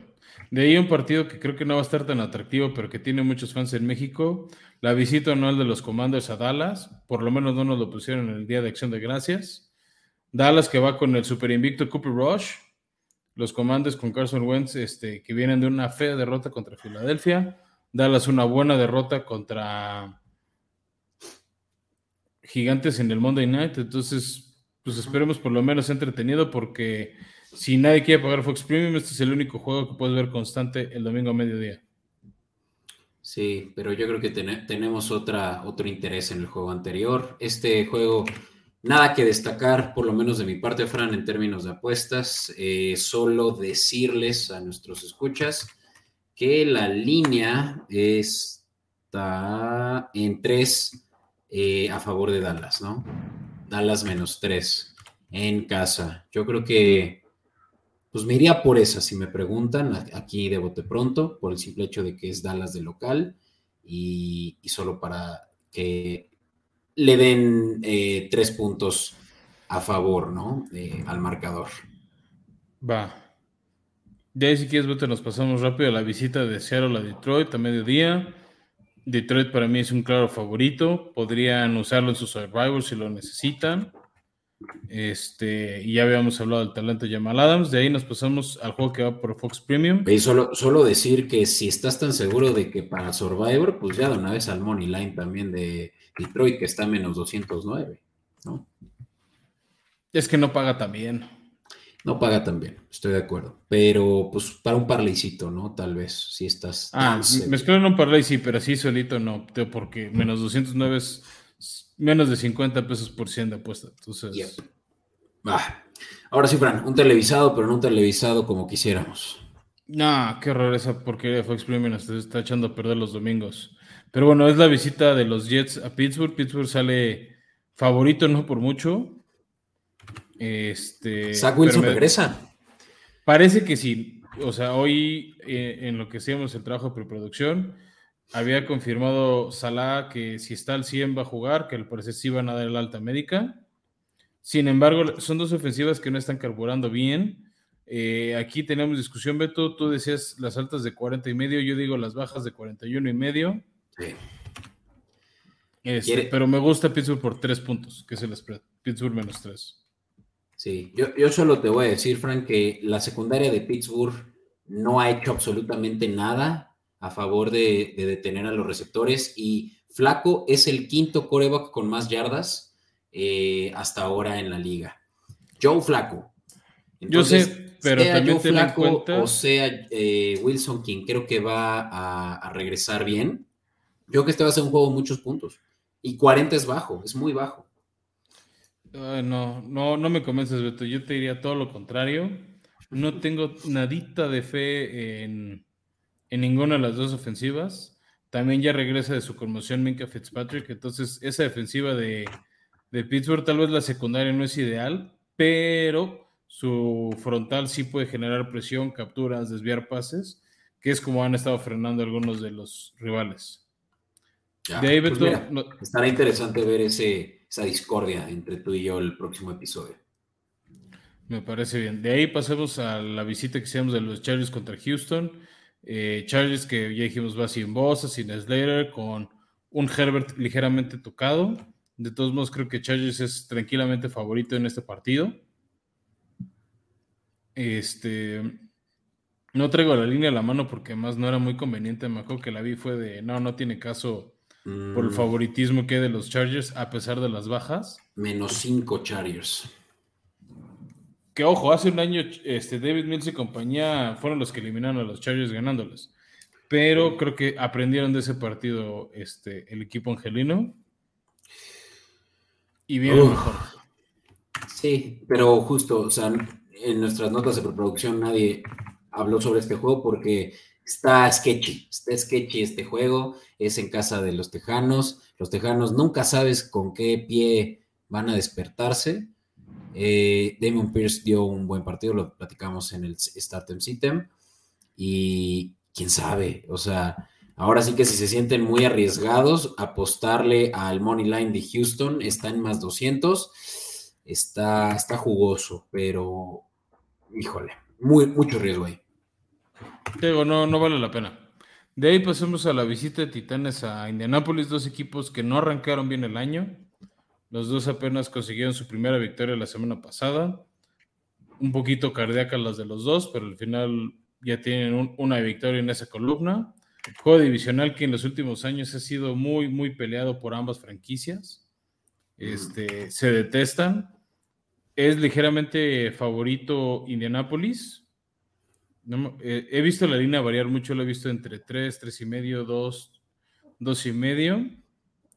De ahí un partido que creo que no va a estar tan atractivo, pero que tiene muchos fans en México. La visita anual de los Commanders a Dallas. Por lo menos no nos lo pusieron en el Día de Acción de Gracias. Dallas que va con el super invicto Cooper Rush. Los Commanders con Carson Wentz, este, que vienen de una fea derrota contra Filadelfia. Dallas una buena derrota contra Gigantes en el Monday Night. Entonces, pues esperemos por lo menos entretenido porque si nadie quiere pagar Fox Premium, este es el único juego que puedes ver constante el domingo a mediodía. Sí, pero yo creo que tenemos otra, otro interés en el juego anterior. Este juego, nada que destacar, por lo menos de mi parte, Fran, en términos de apuestas. Eh, solo decirles a nuestros escuchas que la línea está en 3 eh, a favor de Dallas, ¿no? Dallas menos 3 en casa. Yo creo que pues me iría por esa, si me preguntan, aquí de bote pronto, por el simple hecho de que es Dallas de local y, solo para que le den eh, tres puntos a favor, ¿no? al marcador. Va. Ya si quieres, nos pasamos rápido a la visita de Seattle a Detroit a mediodía. Detroit para mí es un claro favorito. Podrían usarlo en sus Survivor si lo necesitan. Este, y ya habíamos hablado del talento de Jamal Adams. De ahí nos pasamos al juego que va por Fox Premium. Y solo, solo decir que si estás tan seguro de que para Survivor, pues ya de una vez al Money Line también de Detroit, que está a menos 209, ¿no? Es que no paga tan bien. No paga tan bien, estoy de acuerdo. Pero pues para un parlaycito, ¿no? Tal vez, si estás. Ah, me en un parlay, sí, pero así solito no, porque menos 209 es menos de 50 pesos por 100 de apuesta. Entonces. Ahora sí, Fran, un televisado, pero no un televisado como quisiéramos. No, qué horror esa porquería de Fox Premium nos está echando a perder los domingos. Pero bueno, es la visita de los Jets a Pittsburgh. Pittsburgh sale favorito, no por mucho. Este. Zach Wilson regresa. Parece que sí. o sea, hoy eh, en lo que hacíamos el trabajo de preproducción, había confirmado Salah que si está al 100 va a jugar, que al parecer sí van a dar el alta médica. Sin embargo, son dos ofensivas que no están carburando bien. Eh, aquí tenemos discusión, Beto. Tú decías las altas de 40 y medio, yo digo las bajas de 41 y medio. Sí. Este, pero me gusta Pittsburgh por tres puntos, que es el spread. Pittsburgh menos tres. Sí, yo, yo solo te voy a decir, Frank, que la secundaria de Pittsburgh no ha hecho absolutamente nada a favor de, detener a los receptores y Flaco es el quinto coreback con más yardas eh, hasta ahora en la liga. Joe Flaco. yo sé, pero sea también Joe Flaco o sea eh, Wilson, quien creo que va a, regresar bien, yo creo que este va a ser un juego de muchos puntos. Y 40 es bajo, es muy bajo. No, no, no me convences, Beto. Yo te diría todo lo contrario. No tengo nadita de fe en, en ninguna de las dos ofensivas. También ya regresa de su conmoción Minka Fitzpatrick. Entonces, esa defensiva de, de Pittsburgh, tal vez la secundaria no es ideal, pero su frontal sí puede generar presión, capturas, desviar pases, que es como han estado frenando algunos de los rivales. de pues estará interesante ver ese, esa discordia entre tú y yo el próximo episodio. Me parece bien. De ahí pasemos a la visita que hicimos de los Chargers contra Houston. Eh, Chargers que ya dijimos va sin Bosa, sin Slater, con un Herbert ligeramente tocado. De todos modos, creo que Chargers es tranquilamente favorito en este partido. Este. No traigo la línea a la mano porque además no era muy conveniente. Me acuerdo que la vi fue de no, no tiene caso por el mm. favoritismo que hay de los Chargers a pesar de las bajas. Menos 5 Chargers que ojo, hace un año este, David Mills y compañía fueron los que eliminaron a los Chargers ganándoles. Pero creo que aprendieron de ese partido este, el equipo angelino. Y bien mejor. Sí, pero justo, o sea, en nuestras notas de preproducción nadie habló sobre este juego porque está sketchy, está sketchy este juego, es en casa de los Tejanos, los Tejanos nunca sabes con qué pie van a despertarse, eh, Damon Pierce dio un buen partido, lo platicamos en el Startem Sitem. Y quién sabe, o sea, ahora sí que si se sienten muy arriesgados, apostarle al Money Line de Houston está en más 200. Está, está jugoso, pero híjole, muy, mucho riesgo ahí. No, vale la pena. De ahí pasamos a la visita de Titanes a Indianapolis, dos equipos que no arrancaron bien el año. Los dos apenas consiguieron su primera victoria la semana pasada. Un poquito cardíaca las de los dos, pero al final ya tienen una victoria en esa columna. Juego divisional que en los últimos años ha sido muy, muy peleado por ambas franquicias. Este, se detestan. Es ligeramente favorito Eh, he visto la línea variar mucho, lo he visto entre 3, 3 y medio, 2, 2 y medio.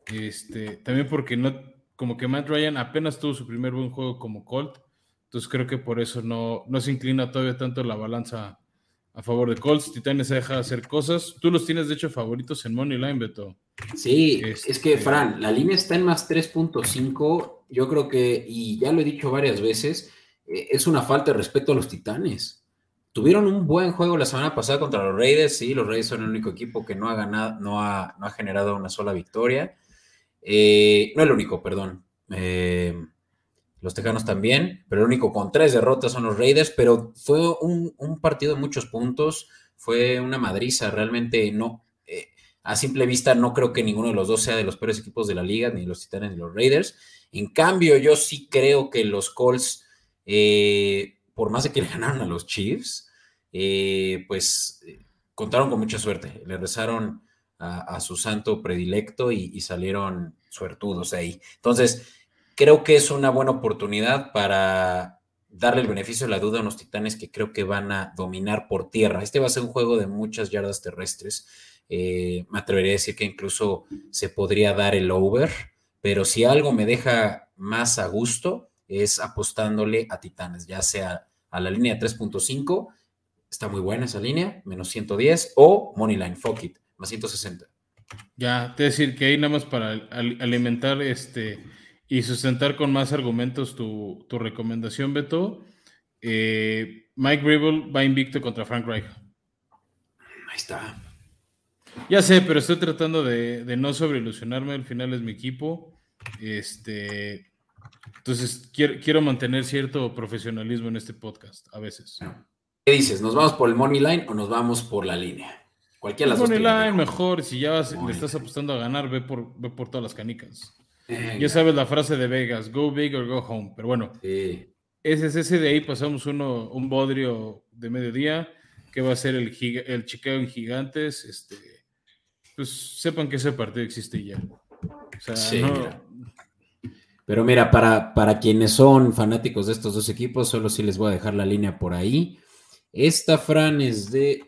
Este, también porque no, como que Matt Ryan apenas tuvo su primer buen juego como Colt, entonces creo que por eso no, no se inclina todavía tanto la balanza a favor de Colts. Titanes se deja hacer cosas. Tú los tienes de hecho favoritos en Money Line, Beto. Sí, es que este, Fran, la línea está en más 3.5. Yo creo que, y ya lo he dicho varias veces, eh, es una falta de respeto a los Titanes. Tuvieron un buen juego la semana pasada contra los Raiders. Sí, los Raiders son el único equipo que no ha ganado, no ha, no ha generado una sola victoria. Eh, no el único, perdón. Eh, los Tejanos también, pero el único con tres derrotas son los Raiders, pero fue un, partido de muchos puntos, fue una madriza, realmente no, eh, a simple vista no creo que ninguno de los dos sea de los peores equipos de la liga, ni los Titanes ni los Raiders. En cambio, yo sí creo que los Colts, por más de que le ganaron a los Chiefs, pues contaron con mucha suerte, le rezaron a, su santo predilecto y, salieron suertudos ahí. Entonces, creo que es una buena oportunidad para darle el beneficio de la duda a unos titanes que creo que van a dominar por tierra. Este va a ser un juego de muchas yardas terrestres. Eh, me atrevería a decir que incluso se podría dar el over, pero si algo me deja más a gusto es apostándole a Titanes, ya sea a la línea 3.5, está muy buena esa línea, menos 110, o Moneyline, fuck it, más 160. Ya, te decir que ahí nada más para alimentar este y sustentar con más argumentos tu, recomendación, Beto. Eh, Mike Gribble va invicto contra Frank Reich. Ahí está. Ya sé, pero estoy tratando de, de no sobreilusionarme. Al final es mi equipo. Este, entonces quiero, quiero mantener cierto profesionalismo en este podcast a veces. ¿Qué dices? ¿Nos vamos por el money line o nos vamos por la línea? Cualquiera de las Money dos. line mejor. Si ya vas- le estás line. apostando a ganar, ve por, ve por todas las canicas. Venga. Ya sabes la frase de Vegas, go big or go home. Pero bueno, Sí. ese es ese de ahí pasamos uno, un bodrio de mediodía que va a ser el, el Chicago en Gigantes. Este, pues sepan que ese partido existe ya. O sea, Sí, no-. Pero mira, para, para quienes son fanáticos de estos dos equipos, solo sí les voy a dejar la línea por ahí. Esta Fran es de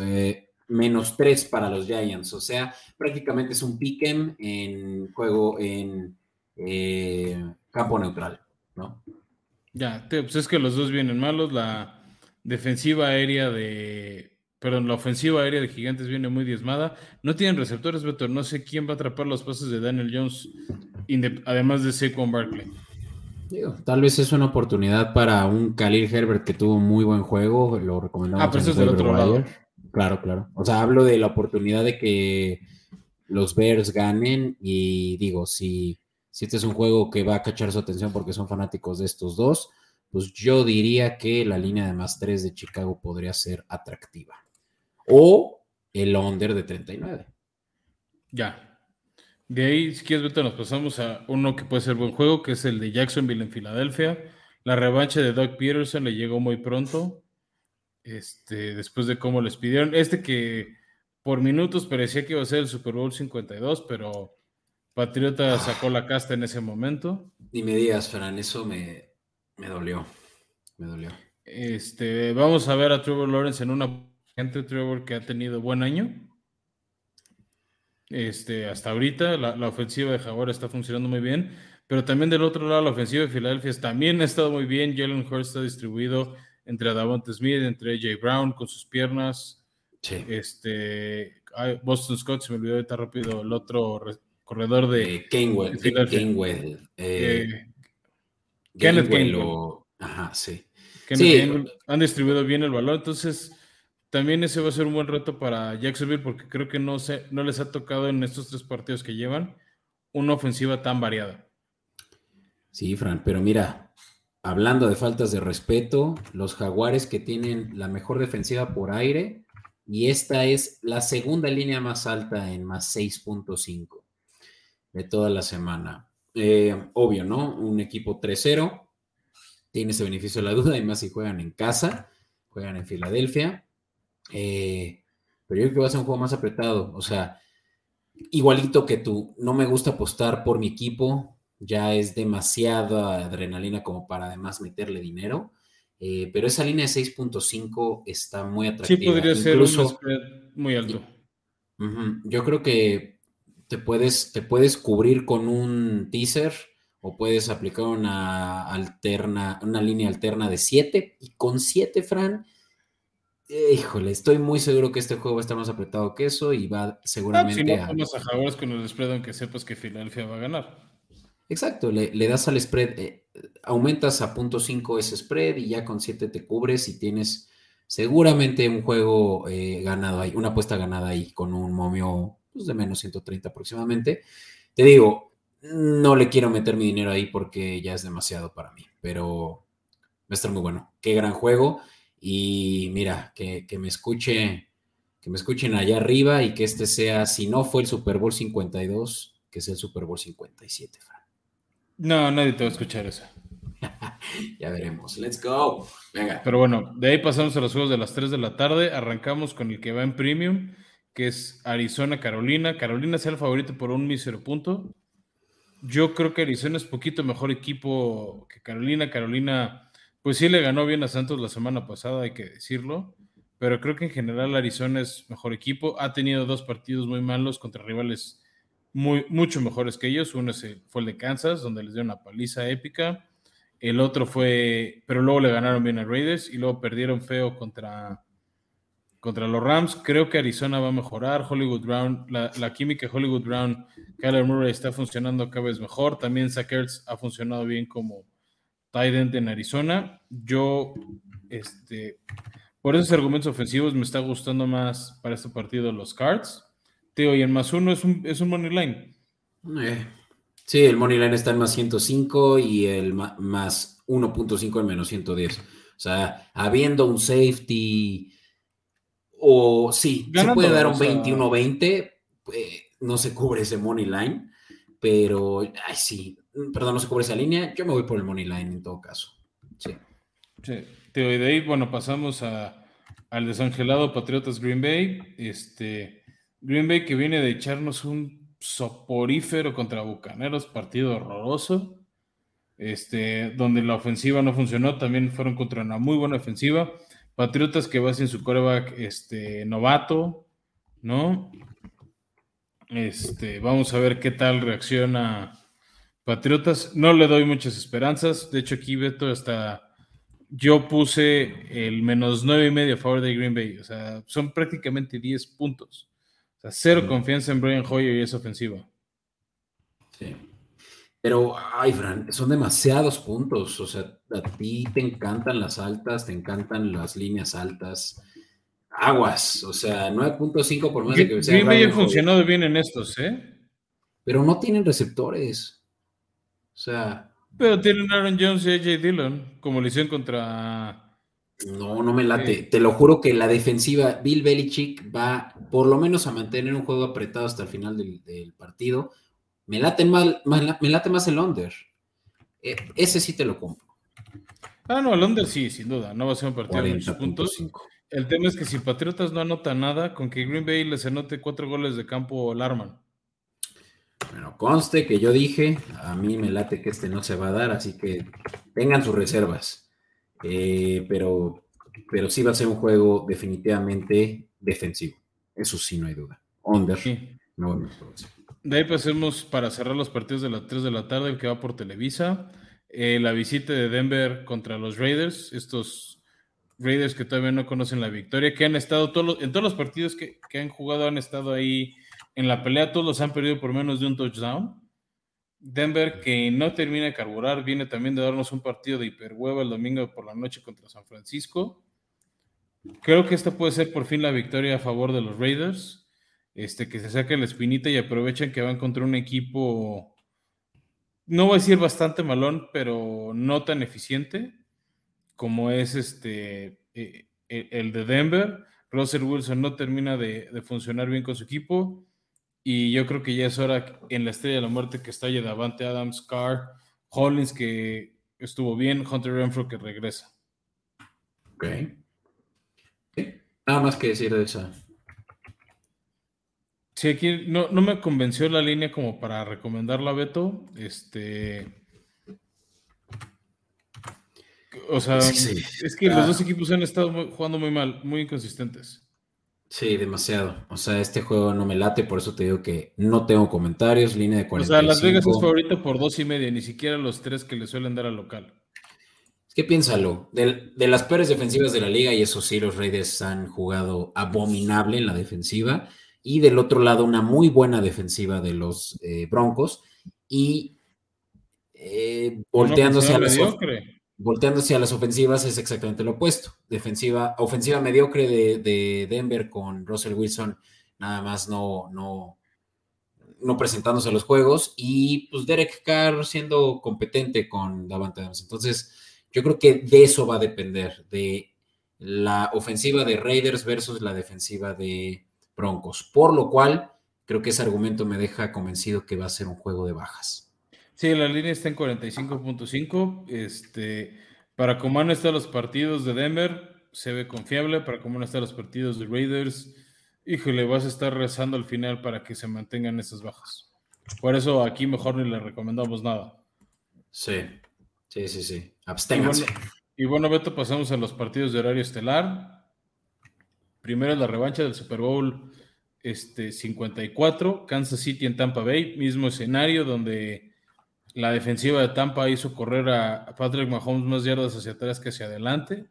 eh, menos 3 para los Giants, o sea, prácticamente es un pick'em en juego en eh, campo neutral, ¿no? Ya, pues es que los dos vienen malos. La defensiva aérea de. Perdón, la ofensiva aérea de Gigantes viene muy diezmada. No tienen receptores, Beto. No sé quién va a atrapar los pases de Daniel Jones, además de Saquon Barkley. Digo, tal vez es una oportunidad para un Khalil Herbert que tuvo muy buen juego, lo recomendamos. Ah, pero en eso es del otro lado. Claro, claro. O sea, hablo de la oportunidad de que los Bears ganen y digo, si, si este es un juego que va a cachar su atención porque son fanáticos de estos dos, pues yo diría que la línea de más 3 de Chicago podría ser atractiva. O el under de 39. Ya. De ahí, si quieres, Beto, nos pasamos a uno que puede ser buen juego, que es el de Jacksonville en Filadelfia. La revancha de Doug Peterson le llegó muy pronto. Este, después de cómo les pidieron. Este que por minutos parecía que iba a ser el Super Bowl 52, pero Patriota sacó la casta en ese momento. Ni me digas, Fran, eso me, me dolió. Me dolió. Este, vamos a ver a Trevor Lawrence en una gente Trevor que ha tenido buen año. Este, hasta ahorita la, la ofensiva de Jaguar está funcionando muy bien, pero también del otro lado la ofensiva de Filadelfia también ha estado muy bien. Jalen Hurts está distribuido entre Davante Smith, entre AJ Brown con sus piernas. Sí. Este, Boston Scott, se me olvidó ahorita rápido el otro re- corredor de Eh. Gainwell. eh, eh, Kenneth o- Ajá, sí. que Sí. han, han distribuido bien el balón. Entonces, también ese va a ser un buen reto para Jacksonville porque creo que no, se, no les ha tocado en estos tres partidos que llevan una ofensiva tan variada. Sí, Fran, pero mira, hablando de faltas de respeto, los jaguares que tienen la mejor defensiva por aire y esta es la segunda línea más alta en más 6.5 de toda la semana. Eh, obvio, ¿no? Un equipo 3-0 tiene ese beneficio de la duda y más si juegan en casa, juegan en Filadelfia. Eh, pero yo creo que va a ser un juego más apretado. O sea, igualito que tú, no me gusta apostar por mi equipo, ya es demasiada adrenalina como para además meterle dinero. eh, pero esa línea de 6.5 está muy Sí, atractiva. podría ser un Incluso, muy alto. Yo creo que te puedes, te puedes cubrir con un teaser o puedes aplicar una alterna, una línea alterna de 7 y con 7, Fran, eh, híjole, estoy muy seguro que este juego va a estar más apretado que eso y va Ah, si seguramente no a... a Jaguars con el spread, aunque sepas que Filadelfia va a ganar. Exacto, le, le das al spread, eh, aumentas a punto .5 ese spread y ya con 7 te cubres y tienes seguramente un juego eh, ganado ahí, una apuesta ganada ahí con un momio pues, de menos 130 aproximadamente. Te digo, no le quiero meter mi dinero ahí porque ya es demasiado para mí, pero va a estar muy bueno. Qué gran juego y mira, que, que me escuche, que me escuchen allá arriba y que este sea, si no fue el Super Bowl 52, que sea el Super Bowl 57, Fran. No, nadie te va a escuchar eso. Ya veremos. Let's go. Venga. Pero bueno, de ahí pasamos a los juegos de las 3 de la tarde. Arrancamos con el que va en premium, que es Arizona-Carolina. Carolina es el favorito por un mísero punto. Yo creo que Arizona es poquito mejor equipo que Carolina. Carolina, pues sí le ganó bien a Santos la semana pasada, hay que decirlo. Pero creo que en general Arizona es mejor equipo. Ha tenido dos partidos muy malos contra rivales muy, mucho mejores que ellos. Uno el- fue el de Kansas, donde les dio una paliza épica. El otro fue, pero luego le ganaron bien a Raiders y luego perdieron feo contra, contra los Rams. Creo que Arizona va a mejorar. Hollywood Brown, la, la química Hollywood Brown, Kyler Murray está funcionando cada vez mejor. También Zach Ertz ha funcionado bien como end en Arizona. Yo Este, por esos argumentos ofensivos me está gustando más para este partido los cards. Teo, y el más uno es un, es un money line. Eh, sí, el money line está en más 105 y el más 1.5 en menos 110. O sea, habiendo un safety o sí, se puede dar un 21-20, pues, no se cubre ese money line, pero, ay, sí, perdón, no se cubre esa línea, yo me voy por el money line en todo caso. Sí. Sí, Teo, y de ahí, bueno, pasamos a, al desangelado Patriotas Green Bay. Este, Green Bay que viene de echarnos un soporífero contra Bucaneros, partido horroroso. Este, donde la ofensiva no funcionó, también fueron contra una muy buena ofensiva. Patriotas que va sin su coreback este, novato, ¿no? Este, vamos a ver qué tal reacciona Patriotas. No le doy muchas esperanzas. De hecho, aquí Beto hasta yo puse el menos nueve y medio a favor de Green Bay. O sea, son prácticamente 10 puntos. O sea, cero confianza en Brian Hoyer y esa ofensiva. Sí. Pero, ay, Fran, son demasiados puntos. O sea, a ti te encantan las altas, te encantan las líneas altas. Aguas, o sea, 9.5 por más de que sea. Green Bay ha funcionado bien en estos, ¿eh? Pero no tienen receptores. O sea, pero tienen Aaron Jones y AJ Dillon, como le hicieron contra. No, no me late. Te lo juro que la defensiva, Bill Belichick va por lo menos a mantener un juego apretado hasta el final del, partido. Me late, mal, me late más el under. E, ese sí te lo compro. Ah, no, el under sí, sin duda. No va a ser un partido de muchos puntos. El tema es que si Patriotas no anota nada, con que Green Bay les anote cuatro goles de campo, alarman. Bueno, conste que yo dije, a mí me late que este no se va a dar, así que tengan sus reservas. Eh, pero, pero sí va a ser un juego definitivamente defensivo. Eso sí, no hay duda. Under. No, de ahí pasemos para cerrar los partidos de las 3 de la tarde, el que va por Televisa. Eh, la visita de Denver contra los Raiders, estos Raiders que todavía no conocen la victoria, que han estado todos en todos los partidos que, que han jugado, han estado ahí en la pelea todos los han perdido por menos de un touchdown. Denver, que no termina de carburar, viene también de darnos un partido de hiperhueva el domingo por la noche contra San Francisco. Creo que esta puede ser por fin la victoria a favor de los Raiders. Este, que se saquen la espinita y aprovechen que van contra un equipo, no voy a decir bastante malón, pero no tan eficiente como es este, eh, eh, el de Denver. Russell Wilson no termina de, de funcionar bien con su equipo y yo creo que ya es hora en la estrella de la muerte que está Davante Adams, Carr, Hollins que estuvo bien, Hunter Renfro que regresa. Ok. Nada más que decir de esa. Sí, aquí no, me convenció la línea como para recomendarla, Beto. Este. O sea, es que los ah. dos equipos han estado jugando muy mal, muy inconsistentes. Sí, demasiado. O sea, este juego no me late, por eso te digo que no tengo comentarios, línea de 45. O sea, Las Vegas es favorito por dos y media, ni siquiera los tres que le suelen dar al local. Es que piénsalo, de, las peores defensivas de la liga, y eso sí, los Raiders han jugado abominable en la defensiva, y del otro lado una muy buena defensiva de los eh, Broncos, y eh, volteándose a las volteándose a las ofensivas es exactamente lo opuesto. Defensiva, ofensiva mediocre de, Denver con Russell Wilson, nada más no, no, no presentándose a los juegos, y pues Derek Carr siendo competente con Davante Adams. Entonces, yo creo que de eso va a depender, de la ofensiva de Raiders versus la defensiva de Broncos. Por lo cual, creo que ese argumento me deja convencido que va a ser un juego de bajas. Sí, la línea está en 45.5. Este, para cómo han estado los partidos de Denver, se ve confiable. Para cómo han estado los partidos de Raiders, híjole, vas a estar rezando al final para que se mantengan esas bajas. Por eso aquí mejor ni le recomendamos nada. Sí, sí, sí, sí. Absténganse. Y bueno, Beto, pasamos a los partidos de horario estelar. Primero la revancha del Super Bowl este, 54, Kansas City en Tampa Bay, mismo escenario donde la defensiva de Tampa hizo correr a Patrick Mahomes más yardas hacia atrás que hacia adelante.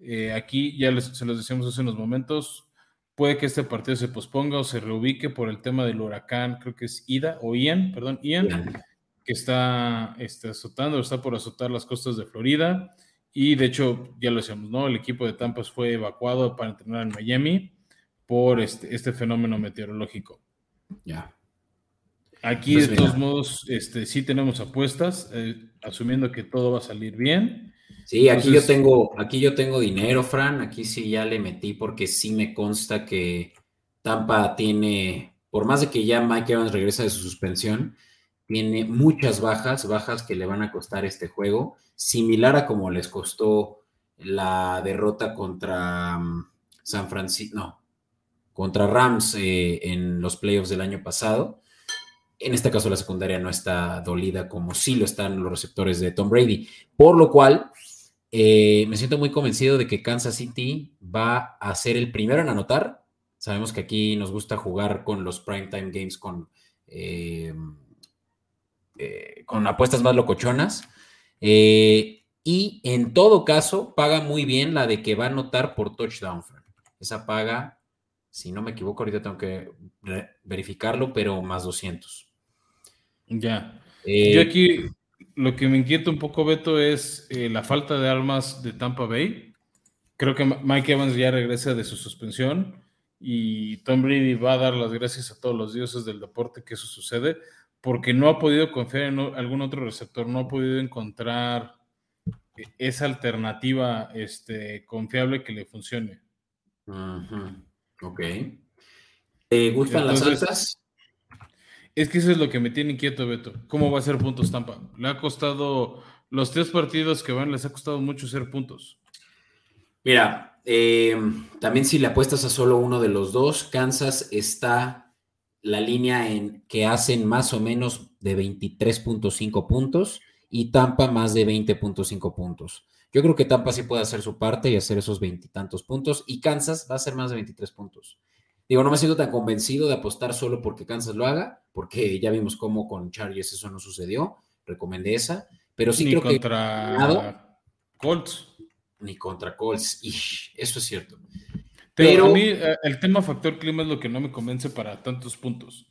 Eh, aquí ya se los decíamos hace unos momentos, puede que este partido se posponga o se reubique por el tema del huracán, creo que es Ida o Ian, perdón, Ian, que está, está azotando, está por azotar las costas de Florida. Y de hecho, ya lo decíamos, ¿no? El equipo de Tampa fue evacuado para entrenar en Miami por este, este fenómeno meteorológico. Ya. Aquí, Pues de todos modos, este, sí tenemos apuestas, eh, asumiendo que todo va a salir bien. Sí, aquí Entonces- yo tengo, aquí yo tengo dinero, Fran. Aquí sí ya le metí porque sí me consta que Tampa tiene, por más de que ya Mike Evans regresa de su suspensión, tiene muchas bajas, bajas que le van a costar este juego, similar a como les costó la derrota contra mm, San Francisco, no, contra Rams eh, en los playoffs del año pasado. En este caso la secundaria no está dolida como sí lo están los receptores de Tom Brady, por lo cual eh, me siento muy convencido de que Kansas City va a ser el primero en anotar. Sabemos que aquí nos gusta jugar con los primetime games con, eh, eh, con apuestas más locochonas. Y en todo caso, paga muy bien la de que va a anotar por touchdown. Esa paga, si no me equivoco, ahorita tengo que verificarlo, pero más 200. Ya. Eh, Yo aquí lo que me inquieta un poco, Beto, es eh, la falta de armas de Tampa Bay. Creo que Mike Evans ya regresa de su suspensión y Tom Brady va a dar las gracias a todos los dioses del deporte que eso sucede, porque no ha podido confiar en algún otro receptor, no ha podido encontrar eh, esa alternativa este, confiable que le funcione. ujú, Ok. ¿Te gustan las Entonces- altas? Es que eso es lo que me tiene inquieto, Beto. ¿Cómo va a ser puntos Tampa? Le ha costado, los tres partidos que van, les ha costado mucho ser puntos. Mira, eh, también si le apuestas a solo uno de los dos, Kansas está la línea en que hacen más o menos de 23.5 puntos y Tampa más de 20.5 puntos. Yo creo que Tampa sí puede hacer su parte y hacer esos veintitantos puntos y Kansas va a hacer más de 23 puntos. Digo, no me siento tan convencido de apostar solo porque Kansas lo haga, porque ya vimos cómo con Chargers eso no sucedió. Recomendé esa, pero sí Ni creo que contra. Colts. ni contra Colts. Ish, eso es cierto. Pero, Pero- a mí eh, el tema factor clima es lo que no me convence para tantos puntos.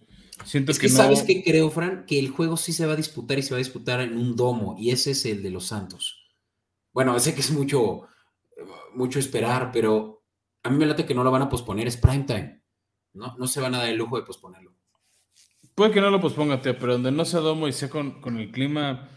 Siento Es que, que no. sabes que creo, Fran, que el juego sí se va a disputar y se va a disputar en un domo, y ese es el de los Santos. Bueno, sé que es mucho, mucho esperar, pero a mí me late que no lo van a posponer, es primetime. No, no se van a dar el lujo de posponerlo. Puede que no lo posponga, Teo, pero donde no sea domo y sea con, con el clima,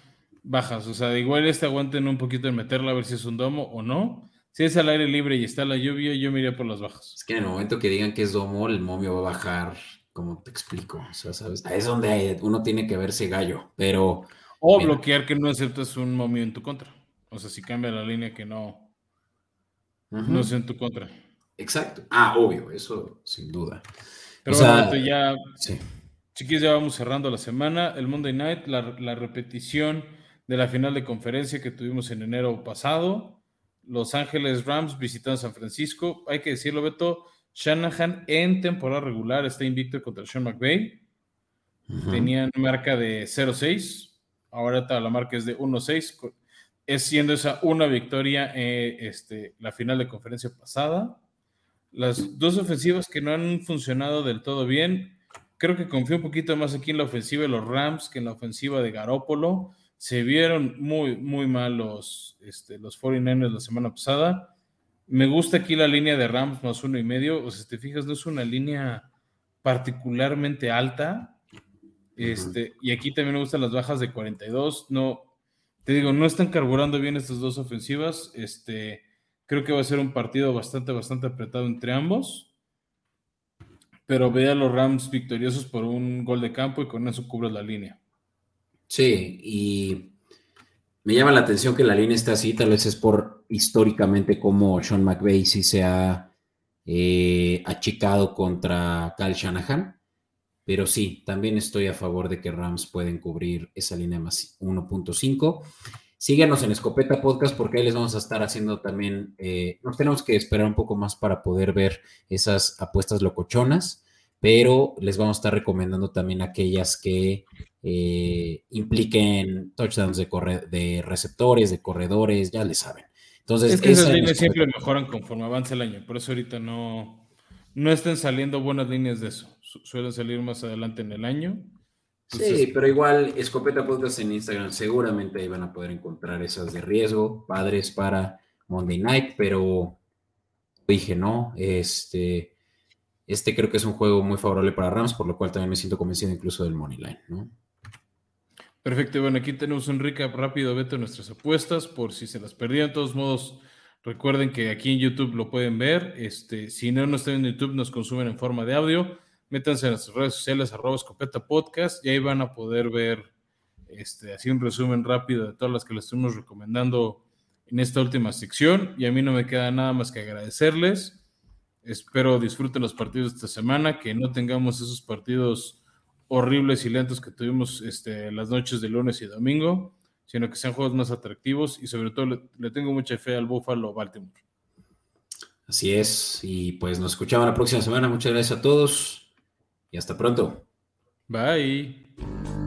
bajas. O sea, igual este aguanten un poquito en meterla a ver si es un domo o no. Si es al aire libre y está la lluvia, yo me iría por las bajas. Es que en el momento que digan que es domo, el momio va a bajar, como te explico. O sea, ¿sabes? Ahí Es donde uno tiene que verse gallo, pero O Mira. bloquear que no aceptas un momio en tu contra. O sea, si cambia la línea que no, ujú, no es en tu contra. exacto. Ah, obvio, eso sin duda. Pero O bueno, sea, Beto, ya, Sí. chiquis, ya vamos cerrando la semana. El Monday Night, la, la repetición de la final de conferencia que tuvimos en enero pasado. Los Ángeles Rams visitando San Francisco. Hay que decirlo, Beto. Shanahan en temporada regular está invicto contra Sean McVay. Tenían marca de 0-6. Ahora la marca es de 1-6. Es siendo esa una victoria eh, este, la final de conferencia pasada. Las dos ofensivas que no han funcionado del todo bien. Creo que confío un poquito más aquí en la ofensiva de los Rams que en la ofensiva de Garópolo. Se vieron muy, muy mal los, este, los 49ers la semana pasada. Me gusta aquí la línea de Rams más uno y medio. O sea, si te fijas, no es una línea particularmente alta. Este, Y aquí también me gustan las bajas de 42. No, te digo, no están carburando bien estas dos ofensivas. Este, creo que va a ser un partido bastante, bastante apretado entre ambos. Pero ve a los Rams victoriosos por un gol de campo y con eso cubres la línea. Sí, y me llama la atención que la línea esté así, tal vez es por históricamente cómo Sean McVay sí se ha eh, achicado contra Kyle Shanahan, pero sí, también estoy a favor de que Rams pueden cubrir esa línea más 1.5. Síguenos en Escopeta Podcast porque ahí les vamos a estar haciendo también, eh, nos tenemos que esperar un poco más para poder ver esas apuestas locochonas, pero les vamos a estar recomendando también aquellas que eh, impliquen touchdowns de, corre- de receptores, de corredores, ya le saben. Entonces, es que esas esa líneas siempre mejoran conforme avanza el año. Por eso ahorita no, no están saliendo buenas líneas de eso. Su- suelen salir más adelante en el año. sí, pero igual, Escopeta Podcast en Instagram, seguramente ahí van a poder encontrar esas de riesgo, padres para Monday Night, pero dije, no, este, este creo que es un juego muy favorable para Rams, por lo cual también me siento convencido incluso del Money Line, ¿no? Perfecto, bueno, aquí tenemos un recap rápido, Beto, nuestras apuestas, por si se las perdían. De todos modos, recuerden que aquí en YouTube lo pueden ver. Este, si no nos están en YouTube, nos consumen en forma de audio. Métanse en nuestras redes sociales, arroba escopeta podcast, y ahí van a poder ver este, así un resumen rápido de todas las que les estuvimos recomendando en esta última sección. Y a mí no me queda nada más que agradecerles. Espero disfruten los partidos de esta semana, que no tengamos esos partidos horribles y lentos que tuvimos este, las noches de lunes y domingo, sino que sean juegos más atractivos y sobre todo le, tengo mucha fe al Buffalo Baltimore. Así es, y pues nos escuchamos la próxima semana. Muchas gracias a todos hasta pronto. Bye.